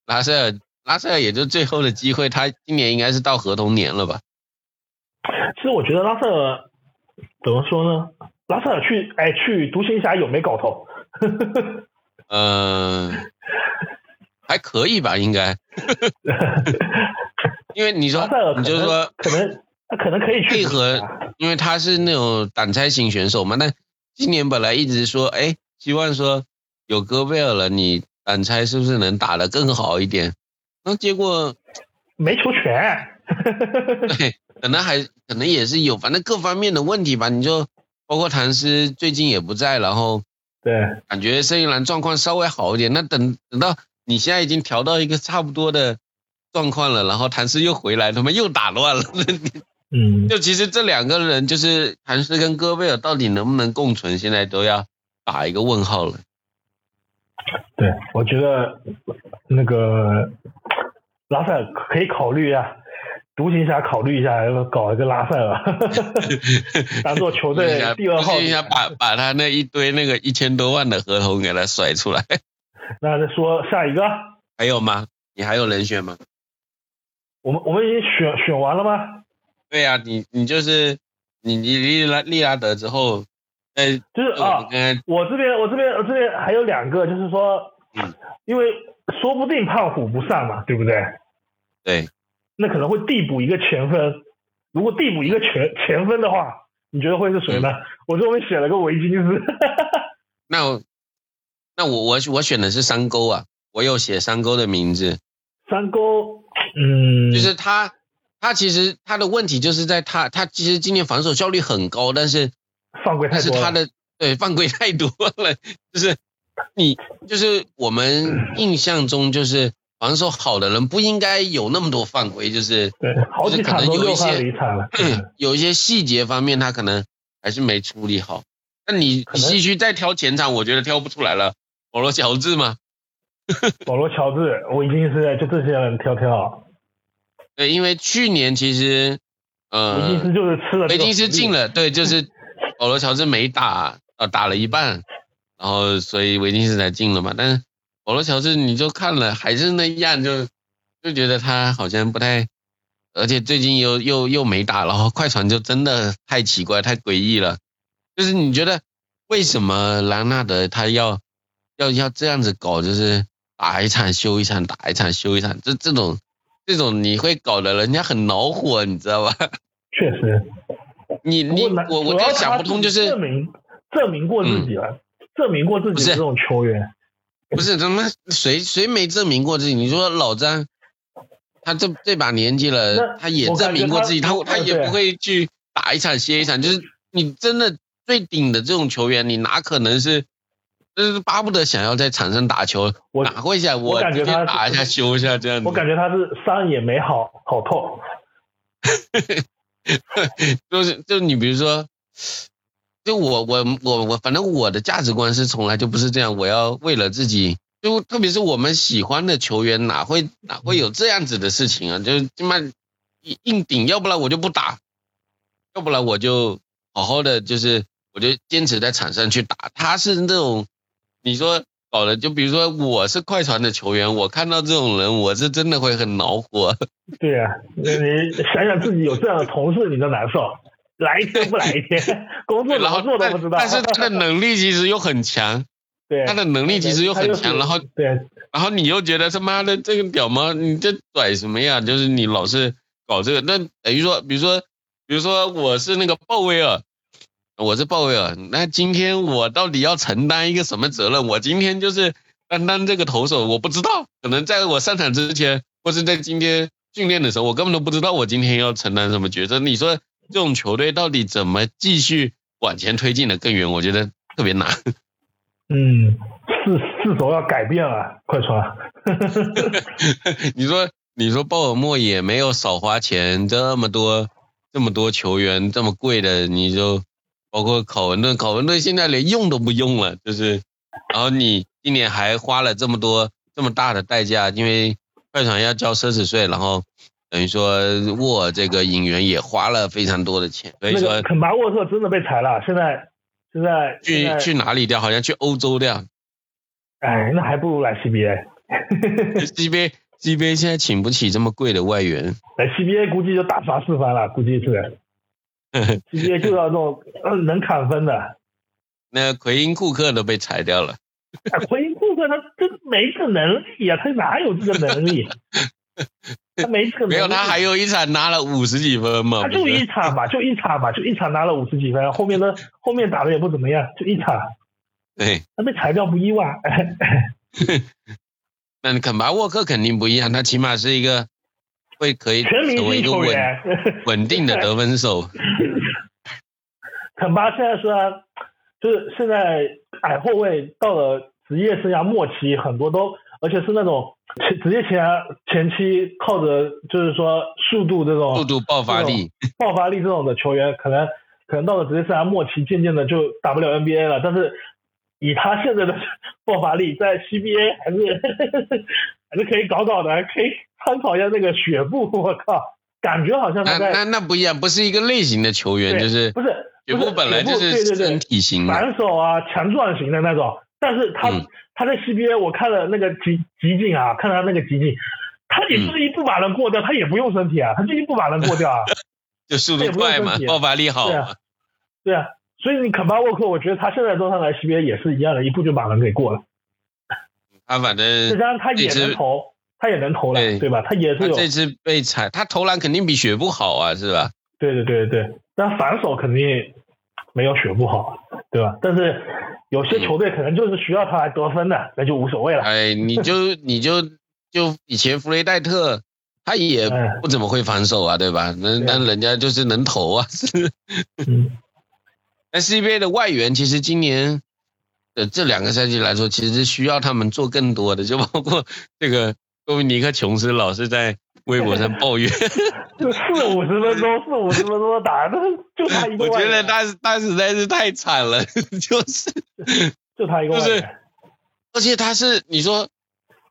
拉塞尔拉塞尔也就最后的机会，他今年应该是到合同年了吧？其实我觉得拉塞尔怎么说呢？拉塞尔去哎去独行侠有没搞头？嗯，还可以吧，应该。因为你说，你就是说，可能他可能可以配合，因为他是那种挡拆型选手嘛。那今年本来一直说，哎，希望说有戈贝尔了，你挡拆是不是能打得更好一点？那结果没出全。对，可能还可能也是有，反正各方面的问题吧。你就包括唐斯最近也不在，然后。对，感觉圣英兰状况稍微好一点。那等等到你现在已经调到一个差不多的状况了，然后谭斯又回来，他们又打乱了。嗯，就其实这两个人，就是谭斯跟戈贝尔，到底能不能共存，现在都要打一个问号了。对，我觉得那个拉塞尔可以考虑啊，独行侠考虑一下，要搞一个拉塞尔，当做球队第二号。独行侠把把他那一堆那个一千多万的合同给他甩出来。那再说下一个，还有吗？你还有人选吗？我们我们已经选选完了吗？对呀，你你就是你你利拉利拉德之后，呃，就是啊，我这边我这边我这边还有两个，就是说，嗯，因为说不定胖虎不上嘛，对不对？对。那可能会递补一个前锋，如果递补一个前前锋的话，你觉得会是谁呢？我这边写了个维金斯。那那我我我选的是山沟啊，我有写山沟的名字。山沟，嗯，就是他，他其实他的问题就是在他，他其实今年防守效率很高，但是犯规太多，但是他的对犯规太多了，就是你就是我们印象中就是。防守好的人不应该有那么多犯规，就是对，好几场都一些离场了。有一些细节方面他可能还是没处理好。那你继续再挑前场，我觉得挑不出来了。保罗乔治吗？保罗乔治，我一定是就这些人挑挑。对，因为去年其实呃，维金斯就是吃了，维金斯进了，对，就是 保罗乔治没打，呃，打了一半，然后所以维金斯才进了嘛，但是。保罗乔治，你就看了还是那样，就就觉得他好像不太，而且最近又又又没打，然后快船就真的太奇怪、太诡异了。就是你觉得为什么兰纳德他要要要这样子搞？就是打一场休一场，打一场休一场，这这种这种你会搞得人家很恼火，你知道吧？确实，你你我我就想不通，就是证明证明过自己了，证明过自己这种球员。不是怎么谁谁没证明过自己？你说老张，他这这把年纪了，他也证明过自己，他他也不会去打一场歇一场。就是你真的最顶的这种球员，你哪可能是就是巴不得想要在场上打球？我哪会想我直接打一下休一下这样子？我感觉他是伤也没好好透。就是就你比如说。就我我我我，反正我的价值观是从来就不是这样。我要为了自己，就特别是我们喜欢的球员，哪会哪会有这样子的事情啊？就他妈硬顶，要不然我就不打，要不然我就好好的，就是我就坚持在场上去打。他是那种你说搞的，就比如说我是快船的球员，我看到这种人，我是真的会很恼火。对呀，你想想自己有这样的同事，你都难受。来一天不来一天，工作怎么做都不知道。但是 他的能力其实又很强，对，他的能力其实又很强。然后对，然后你又觉得他妈的这个屌毛，你这拽什么呀？就是你老是搞这个，那等于说，比如说，比如说我是那个鲍威尔，我是鲍威尔，那今天我到底要承担一个什么责任？我今天就是担当这个投手，我不知道，可能在我上场之前，或是在今天训练的时候，我根本都不知道我今天要承担什么角色。你说？这种球队到底怎么继续往前推进的更远？我觉得特别难。嗯，是是否要改变了？快船。你说，你说鲍尔默也没有少花钱，这么多这么多球员这么贵的，你就包括考文顿，考文顿现在连用都不用了，就是，然后你今年还花了这么多这么大的代价，因为快船要交奢侈税，然后。等于说沃这个引援也花了非常多的钱，所以说肯巴沃特真的被裁了，现在现在去去哪里掉？好像去欧洲掉。哎，那还不如来 CBA。CBA CBA 现在请不起这么贵的外援。来 CBA 估计就大杀四方了，估计是。CBA 就要这种能砍分的。那奎因库克都被裁掉了。奎因库克他真没这个能力呀，他哪有这个能力？他没这个，没有他还有一场拿了五十几分嘛？他就一场嘛，就一场嘛，就一场拿了五十几分，后面的 后面打的也不怎么样，就一场。对，他被裁掉不意外。那肯巴沃克肯定不一样，他起码是一个会可以成为一个稳稳定的得分手。肯巴现在虽然，就是现在矮后卫到了职业生涯末期，很多都而且是那种。前职业前前期靠着就是说速度这种速度爆发力 爆发力这种的球员，可能可能到了职业生涯末期，渐渐的就打不了 NBA 了。但是以他现在的 爆发力，在 CBA 还是还是可以搞搞的，还可以参考一下那个雪布。我靠，感觉好像那那那不一样，不是一个类型的球员，就是不是雪不是布本来就是身体型的，反手啊，强壮型的那种。但是他、嗯他在 CBA 我看了那个集集锦啊，看他那个集锦，他也就是一步把人过掉，他也不用身体啊，他就一步把人过掉啊。就速度快嘛爆发力好对啊。对啊，所以你肯巴沃克，我觉得他现在都上来 CBA 也是一样的，一步就把人给过了。他反正他也能投，他也能投篮，对对吧？他也是有，他这次被踩，他投篮肯定比雪布好啊，是吧？对对对对，但反手肯定没有雪布好，对吧？但是有些球队可能就是需要他来得分的，那就无所谓了。哎，你就 你就就以前弗雷戴特，他也哎不怎么会防守啊，对吧？那那人家就是能投啊。是嗯，那 CBA 的外援其实今年的这两个赛季来说，其实需要他们做更多的，就包括这个多米尼克琼斯老是在微博上抱怨，就四五十分钟，四五十分钟打，但是就他一个我觉得他他实在是太惨了，就是 就他一个外就是援，而且他是你说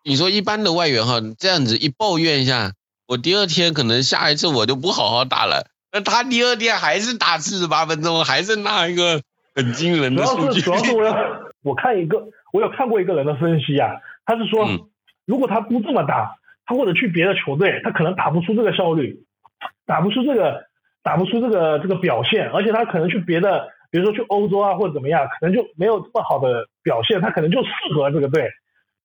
你说一般的外援哈，这样子一抱怨一下，我第二天可能下一次我就不好好打了。那他第二天还是打四十八分钟，还是那一个很惊人的数据。是主要是我要 我看一个，我有看过一个人的分析啊，他是说，嗯如果他不这么打，他或者去别的球队，他可能打不出这个效率，打不出这个打不出这个这个表现，而且他可能去别的，比如说去欧洲啊或者怎么样，可能就没有这么好的表现，他可能就适合这个队，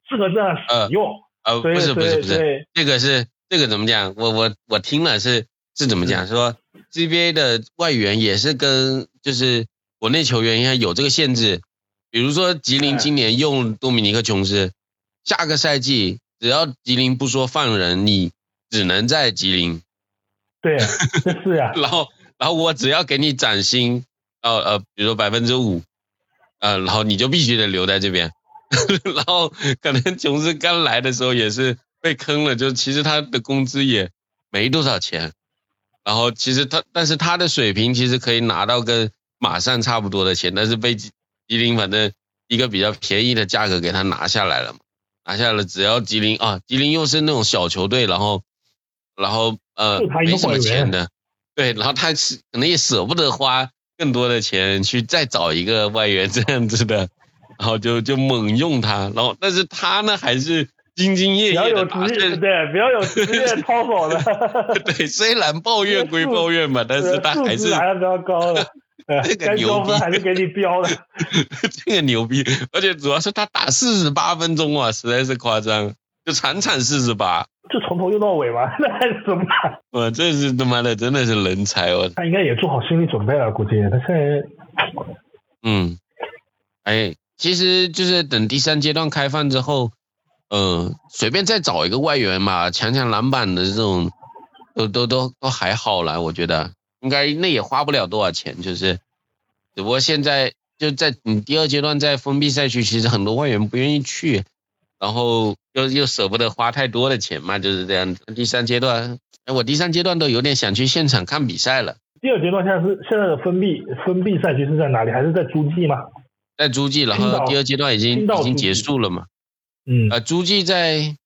适合这样使用。呃，不对是不是对不是，对，这个是这个怎么讲？我我我听了是是怎么讲？说 CBA 的外援也是跟就是国内球员一样有这个限制，比如说吉林哎今年用多米尼克琼斯，下个赛季只要吉林不说放人，你只能在吉林，对，这是呀、然后然后我只要给你涨薪，呃呃，比如说百分之五，呃，然后你就必须得留在这边。然后可能琼斯刚来的时候也是被坑了，就其实他的工资也没多少钱，然后其实他但是他的水平其实可以拿到跟马上差不多的钱，但是被吉吉林反正一个比较便宜的价格给他拿下来了嘛，拿下了只要吉林啊，吉林又是那种小球队，然后然后呃没什么钱的，对，然后他是可能也舍不得花更多的钱去再找一个外援这样子的，然后就就猛用他，然后但是他呢还是兢兢业比较业的有职业，打，对，比较有职业 操守的，对，虽然抱怨归抱怨嘛，但是他还是质还是比较高的，呃 这个该牛逼还是给你标的。这个牛逼，而且主要是他打四十八分钟啊，实在是夸张，就场场四十八，就从头用到尾嘛，那还是怎么办？我，这是他妈的真的是人才哦，他应该也做好心理准备了，估计他现在嗯，哎，其实就是等第三阶段开放之后，呃，随便再找一个外援嘛，抢抢篮板的这种，都都都都还好啦，我觉得应该那也花不了多少钱，就是，只不过现在就在你第二阶段在封闭赛区，其实很多外援不愿意去，然后又又舍不得花太多的钱嘛，就是这样子。第三阶段，哎，我第三阶段都有点想去现场看比赛了，第二阶段现在是现在的封闭封闭赛区是在哪里？还是在诸暨吗？在诸暨，然后第二阶段已经已经结束了嘛。嗯，呃，诸暨在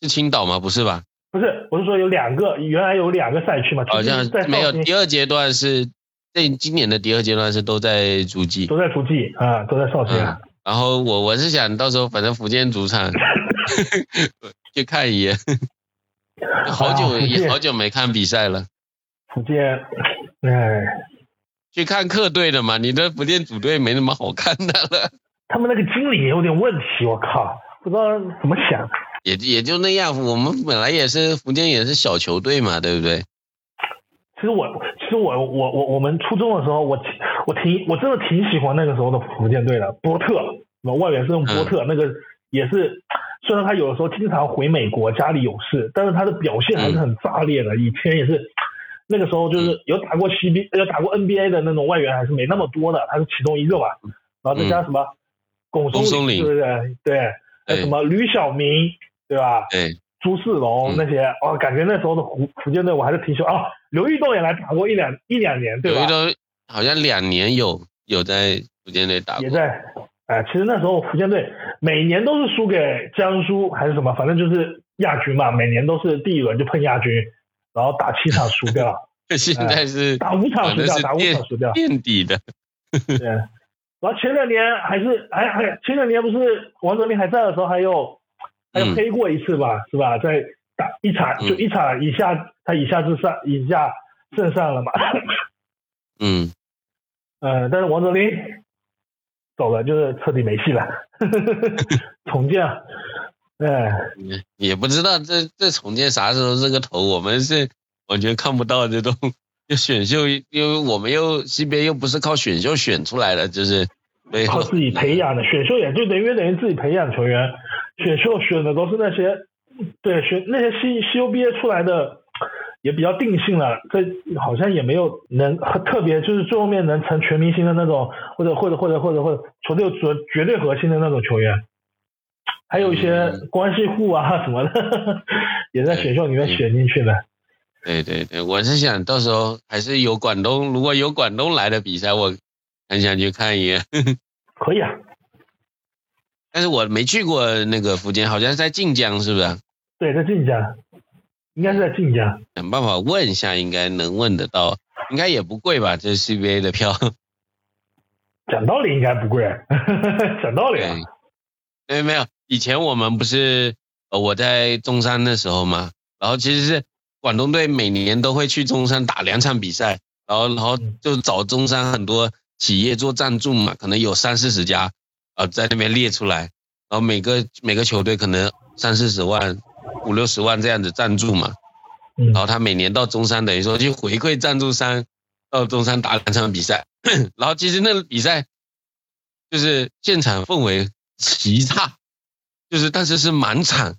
是青岛吗？不是吧？不是，我是说有两个，原来有两个赛区嘛，好像在没有。第二阶段是这今年的第二阶段是都在诸暨。都在诸暨啊，都在绍兴然后我我是想到时候反正福建主场 去看一眼，好久、啊也好久没看比赛了。福建，哎，去看客队的嘛，你的福建主队没那么好看的了，他们那个经理也有点问题，我靠，不知道怎么想。也也就那样。我们本来也是福建也是小球队嘛，对不对？其实我，其实我，我，我，我们初中的时候，我挺，我挺，我真的挺喜欢那个时候的福建队的，波特，外援是用波特，那个也是，虽然他有的时候经常回美国，家里有事，但是他的表现还是很炸裂的。以前也是，那个时候就是有打过 CB，有打过 NBA 的那种外援还是没那么多的，他是其中一个吧。然后再加什么龚龚松林对不对？对，还有什么吕晓明，对吧？对，朱世龙嗯那些，哦，感觉那时候的福福建队我还是挺喜欢哦。刘玉栋也来打过一两一两年，对吧？刘玉栋好像两年有有在福建队打过也。在，哎、其实那时候福建队每年都是输给江苏还是什么，反正就是亚军嘛，每年都是第一轮就碰亚军，然后打七场输掉，现在是打五场输掉，打五场输掉，垫底的。对，然后前两年还是还还前两年不是王哲林还在的时候，还有还有黑过一次吧，是吧？在打一场就一场以下，他以下之上以下胜上了嘛。嗯，呃，但是王哲林走了，就是彻底没戏了，重建。哎，也不知道这这重建啥时候是个头，我们是完全看不到这种。就选秀，因为我们又 CBA 又不是靠选秀选出来的，就是靠自己培养的。选秀也就等于等于自己培养球员，选秀选的都是那些，对选那些 C CUBA 出来的，也比较定性了。这好像也没有能特别就是最后面能成全明星的那种，或者或者或者或者或者球队绝绝对核心的那种球员。还有一些关系户啊什么的，也在选秀里面选进去的。对对对，我是想到时候还是有广东，如果有广东来的比赛，我很想去看一眼。可以啊，但是我没去过那个福建，好像在晋江，是不是？对，在晋江，应该是在晋江。想办法问一下，应该能问得到，应该也不贵吧？这 CBA 的票。讲道理应该不贵，讲道理。没有没有。以前我们不是呃我在中山的时候嘛，然后其实是广东队每年都会去中山打两场比赛，然后然后就找中山很多企业做赞助嘛，可能有三四十家啊在那边列出来，然后每个每个球队可能三四十万、五六十万这样子赞助嘛，然后他每年到中山等于说去回馈赞助商，到中山打两场比赛，然后其实那个比赛就是现场氛围极差。就是，但是是满场，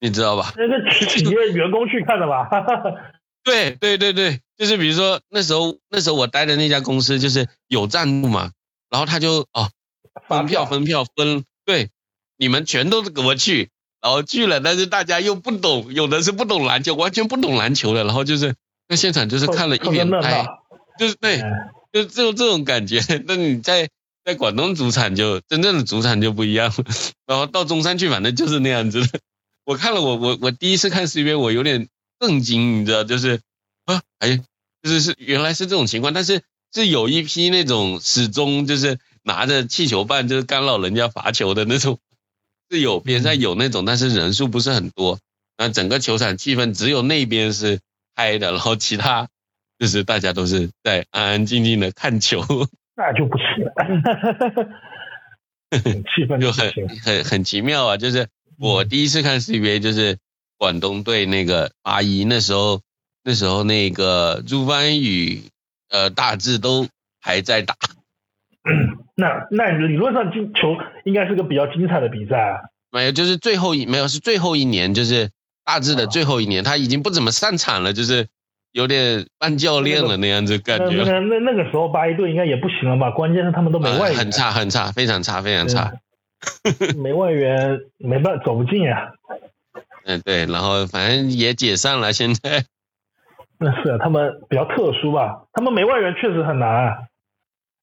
你知道吧？那是企业员工去看的吧？对对对对，就是比如说那时候那时候我待的那家公司就是有赞助嘛，然后他就哦分票分票分，对，你们全都给我去，然后去了，但是大家又不懂，有的是不懂篮球，完全不懂篮球的，然后就是那现场就是看了一脸呆，就是对，就就这种感觉。那你在。在广东主场就真正的主场就不一样了，然后到中山去，反正就是那样子的。我看了，我我我第一次看 CBA，我有点震惊，你知道，就是啊，哎，就是是原来是这种情况，但是是有一批那种始终就是拿着气球棒就是干扰人家罚球的那种，是有边上有那种，但是人数不是很多，那整个球场气氛只有那边是嗨的，然后其他就是大家都是在安安静静的看球。那就不行了，气氛就很很很奇妙啊！就是我第一次看 CBA，就是广东队那个阿姨那时候，那时候那个朱帆宇、呃大志都还在打。那那理论上进球应该是个比较精彩的比赛啊。没有，就是最后一没有是最后一年，就是大致的最后一年，他已经不怎么上场了，就是。有点半教练了那样子感觉。那那那个时候巴伊顿应该也不行了吧？关键是他们都没外援。很差很差，非常差非常差。没外援没办法走不进呀。嗯对，然后反正也解散了现在。那是他们比较特殊吧？他们没外援确实很难。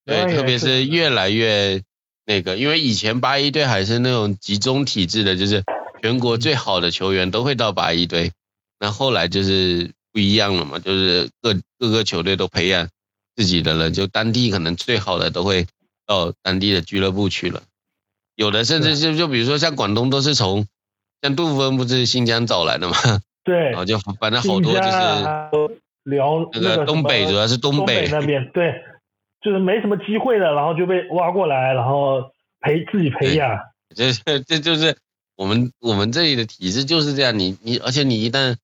对，特别是越来越那个，因为以前八一队还是那种集中体制的，就是全国最好的球员都会到八一队。那后来就是。不一样了嘛，就是各各个球队都培养自己的人，就当地可能最好的都会到当地的俱乐部去了，有的甚至是就比如说像广东都是从像杜芬不是新疆找来的嘛，对，然后就反正好多就是辽那个东北主要是东北那边，对，就是没什么机会的，然后就被挖过来，然后培自己培养，这这就是我们我们这里的体制就是这样，你你而且你一旦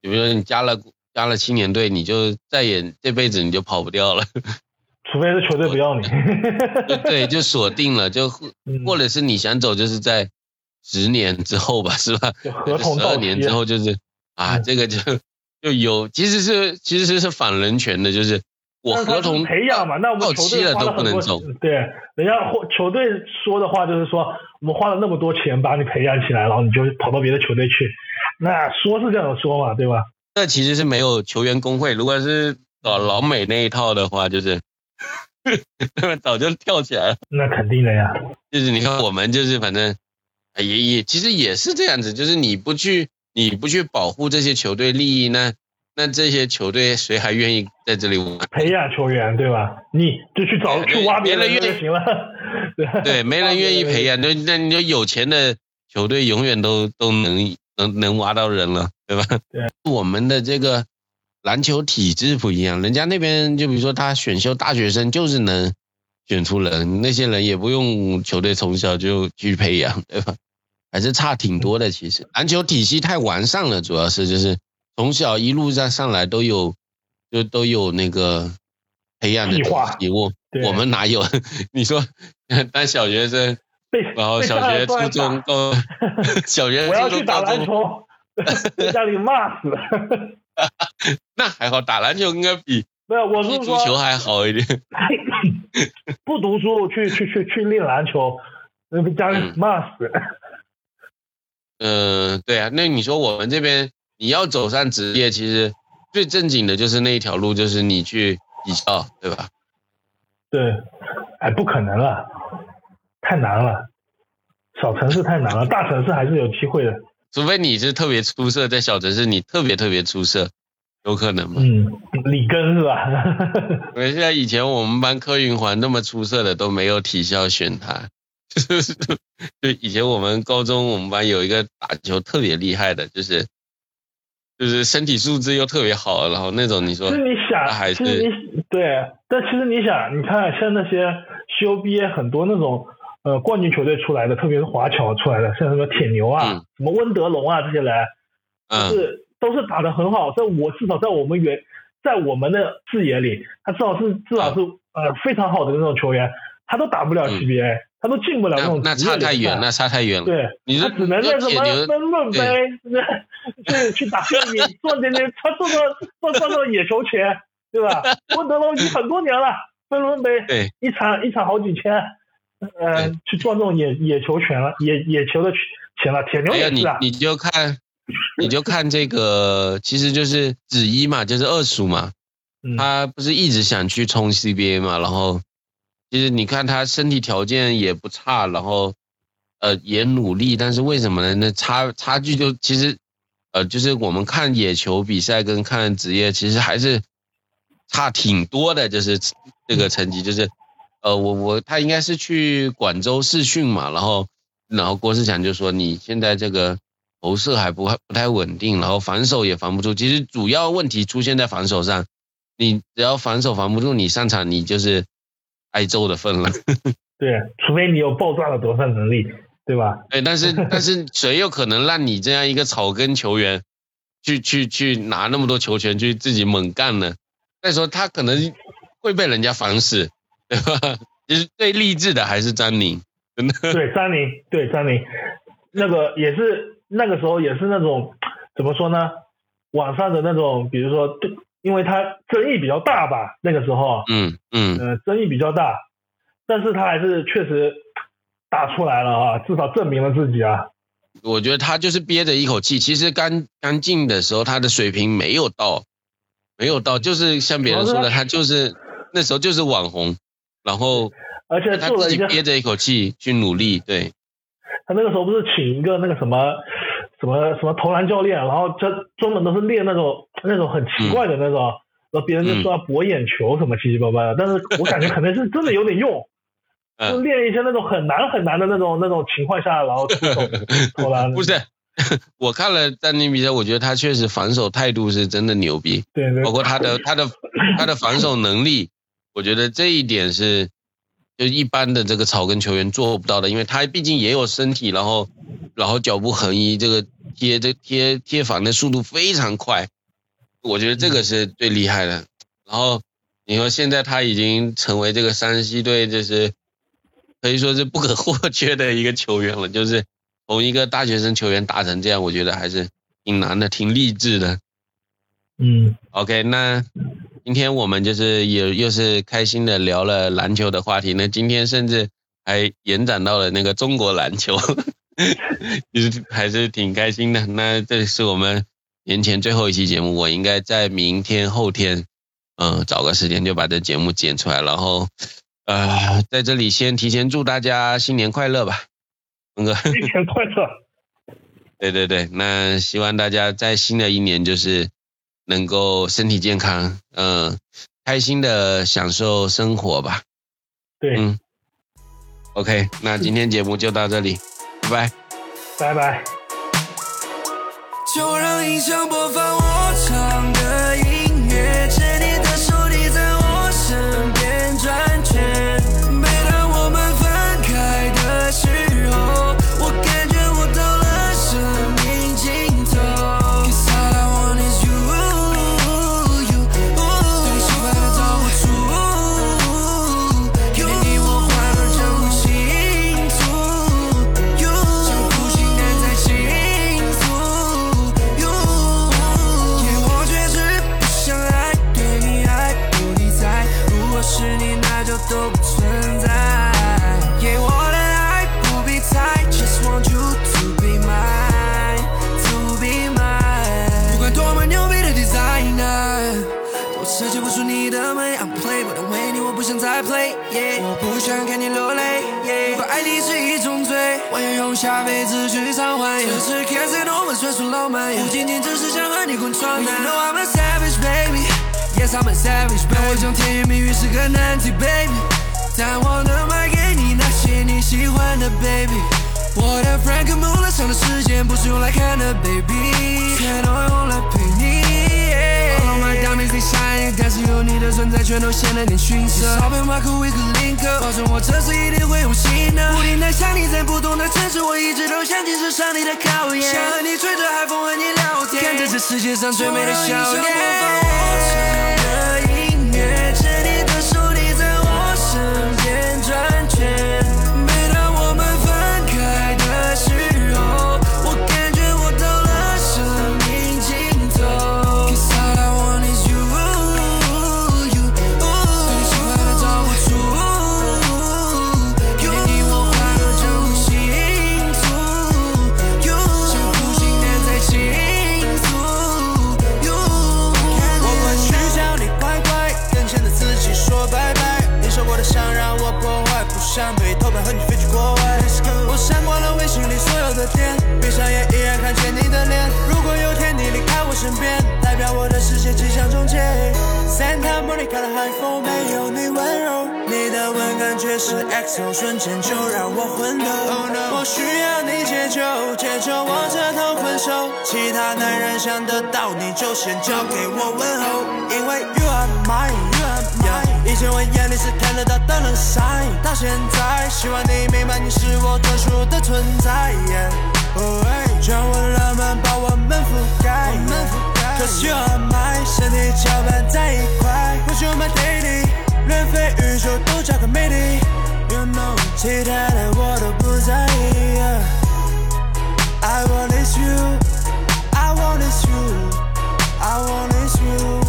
比如说你加了。加了青年队，你就再也这辈子你就跑不掉了，除非是球队不要你。对，就锁定了，就或者是你想走，就是在十年之后吧，是吧？合同十二年之后就是啊，这个就就有，其实是其实是反人权的，就是我合同培养嘛，那我们球队花了很多，对，人家或球队说的话就是说，我们花了那么多钱把你培养起来，然后你就跑到别的球队去，那说是这样说嘛，对吧？那其实是没有球员工会。如果是搞老美那一套的话，就是 早就跳起来了。那肯定的呀。就是你看，我们就是反正也也其实也是这样子，就是你不去你不去保护这些球队利益，那那这些球队谁还愿意在这里玩？培养球员对吧？你就去找去挖别人就行了。对对，没人愿意培养，那那你就有钱的球队永远都都能能能挖到人了，对吧？对，我们的这个篮球体制不一样，人家那边就比如说他选秀大学生就是能选出人，那些人也不用球队从小就去培养，对吧？还是差挺多的。其实篮球体系太完善了，主要是就是从小一路上上来都有就都有那个培养的礼物。我们哪有？你说当小学生，然后 小学、初中、高小学、我要去打篮球，被家里骂死。那还好，打篮球应该比没有我是足球还好一点。不读书去去去去练篮球，被家里骂死。嗯，对啊，那你说我们这边你要走上职业，其实最正经的就是那一条路，就是你去体校，对吧？对，哎，不可能了，太难了，小城市太难了，大城市还是有机会的。除非你是特别出色，在小城市你特别特别出色，有可能吗？嗯，里根是吧？我现在以前我们班柯云环那么出色的都没有体校选他，就是就以前我们高中我们班有一个打球特别厉害的，就是就是身体素质又特别好，然后那种你说，是你想还是对，但其实你想，你看像那些 CBA 很多那种呃冠军球队出来的，特别是华侨出来的，像什么铁牛啊、什么温德龙啊这些人，是都是打得很好。在我至少在我们原在我们的视野里，他至少是至少是呃非常好的那种球员，他都打不了 CBA，他都进不了那种。那差太远，那差太远了。对，你他只能在什么分论杯去去打个野赚点点，他赚赚赚赚野球钱。对吧？温德龙已经很多年了，分轮杯，对，一场一场好几千，呃，去赚这种野野球权了，野野球的钱了。铁牛也是啊。你你就看，你就看这个，其实就是子一嘛，就是二叔嘛，他不是一直想去冲 CBA 嘛，然后其实你看他身体条件也不差，然后呃也努力，但是为什么呢？那差差距就其实呃就是我们看野球比赛跟看职业，其实还是。差挺多的，就是这个成绩，就是，呃，我我他应该是去广州试训嘛，然后然后郭士强就说你现在这个投射还不不太稳定，然后防守也防不住，其实主要问题出现在防守上，你只要防守防不住，你上场你就是挨揍的份了。对，除非你有爆炸的得分能力，对吧？对，但是 但是谁有可能让你这样一个草根球员去去去拿那么多球权去自己猛干呢？再说他可能会被人家防死，对吧？其实最励志的还是张宁，真的。对张宁，对张宁，那个也是那个时候也是那种怎么说呢？网上的那种，比如说，对，因为他争议比较大吧，那个时候，嗯嗯，呃，争议比较大，但是他还是确实打出来了啊，至少证明了自己啊。我觉得他就是憋着一口气，其实刚刚进的时候他的水平没有到。没有到，就是像别人说的，他就是那时候就是网红，然后而且他自己憋着一口气去努力。对，他那个时候不是请一个那个什么什么什么投篮教练，然后专专门都是练那种那种很奇怪的那种，然后别人就说博眼球什么七七八八的，但是我感觉可能是真的有点用，就练一些那种很难很难的那种那种情况下，然后出手 投篮。不是。我看了丹尼比赛，我觉得他确实防守态度是真的牛逼，对对，包括他的他的他的防守能力，我觉得这一点是就一般的这个草根球员做不到的，因为他毕竟也有身体，然后然后脚步横移，这个贴这贴贴防的速度非常快，我觉得这个是最厉害的。然后你说现在他已经成为这个山西队就是可以说是不可或缺的一个球员了，就是。从一个大学生球员打成这样，我觉得还是挺难的，挺励志的。嗯，OK，那今天我们就是也又是开心的聊了篮球的话题，那今天甚至还延展到了那个中国篮球，其实还是挺开心的。那这是我们年前最后一期节目，我应该在明天后天，嗯，找个时间就把这节目剪出来，然后呃，在这里先提前祝大家新年快乐吧。峰哥，新年快乐！对对对，那希望大家在新的一年就是能够身体健康，嗯，开心的享受生活吧。对，嗯，OK，那今天节目就到这里，拜拜，拜拜。就让音响播放我下辈子去偿还。这是 can't say no，我算出浪漫，不仅仅只是想和你共床单。You know I'm a savage baby。Yes, I'm a savage，让我讲甜言蜜语是个难题，baby。但我能买给你那些你喜欢的，baby。我的 Frank Muller 上的时间不是用来看的，baby，全都用来陪但是有你的存在，全都显得点逊色。少变马克一个 link，保证我这次一定会用心的。不停的想你，在不同的城市，我一直都想接受上帝的考验。想和你吹着海风，和你聊天，看着这世界上最美的笑脸。世界即将终结。Santa Monica 的海风没有你温柔，你的吻感觉是 XO，瞬间就让我昏头。我需要你解救，解救我这头困兽。其他男人想得到你就先交给我问候，因为 You are mine，You are mine。以前我眼里是看得到的 sign，到现在希望你明白你是我特殊的存在。哦，让我的浪漫把我们覆盖。Cause you are my 身体搅拌在一块。Cause you're my daddy？任非宇宙都加个魅力。You know，其他的我都不在意。I want this you，I want this you，I want this you。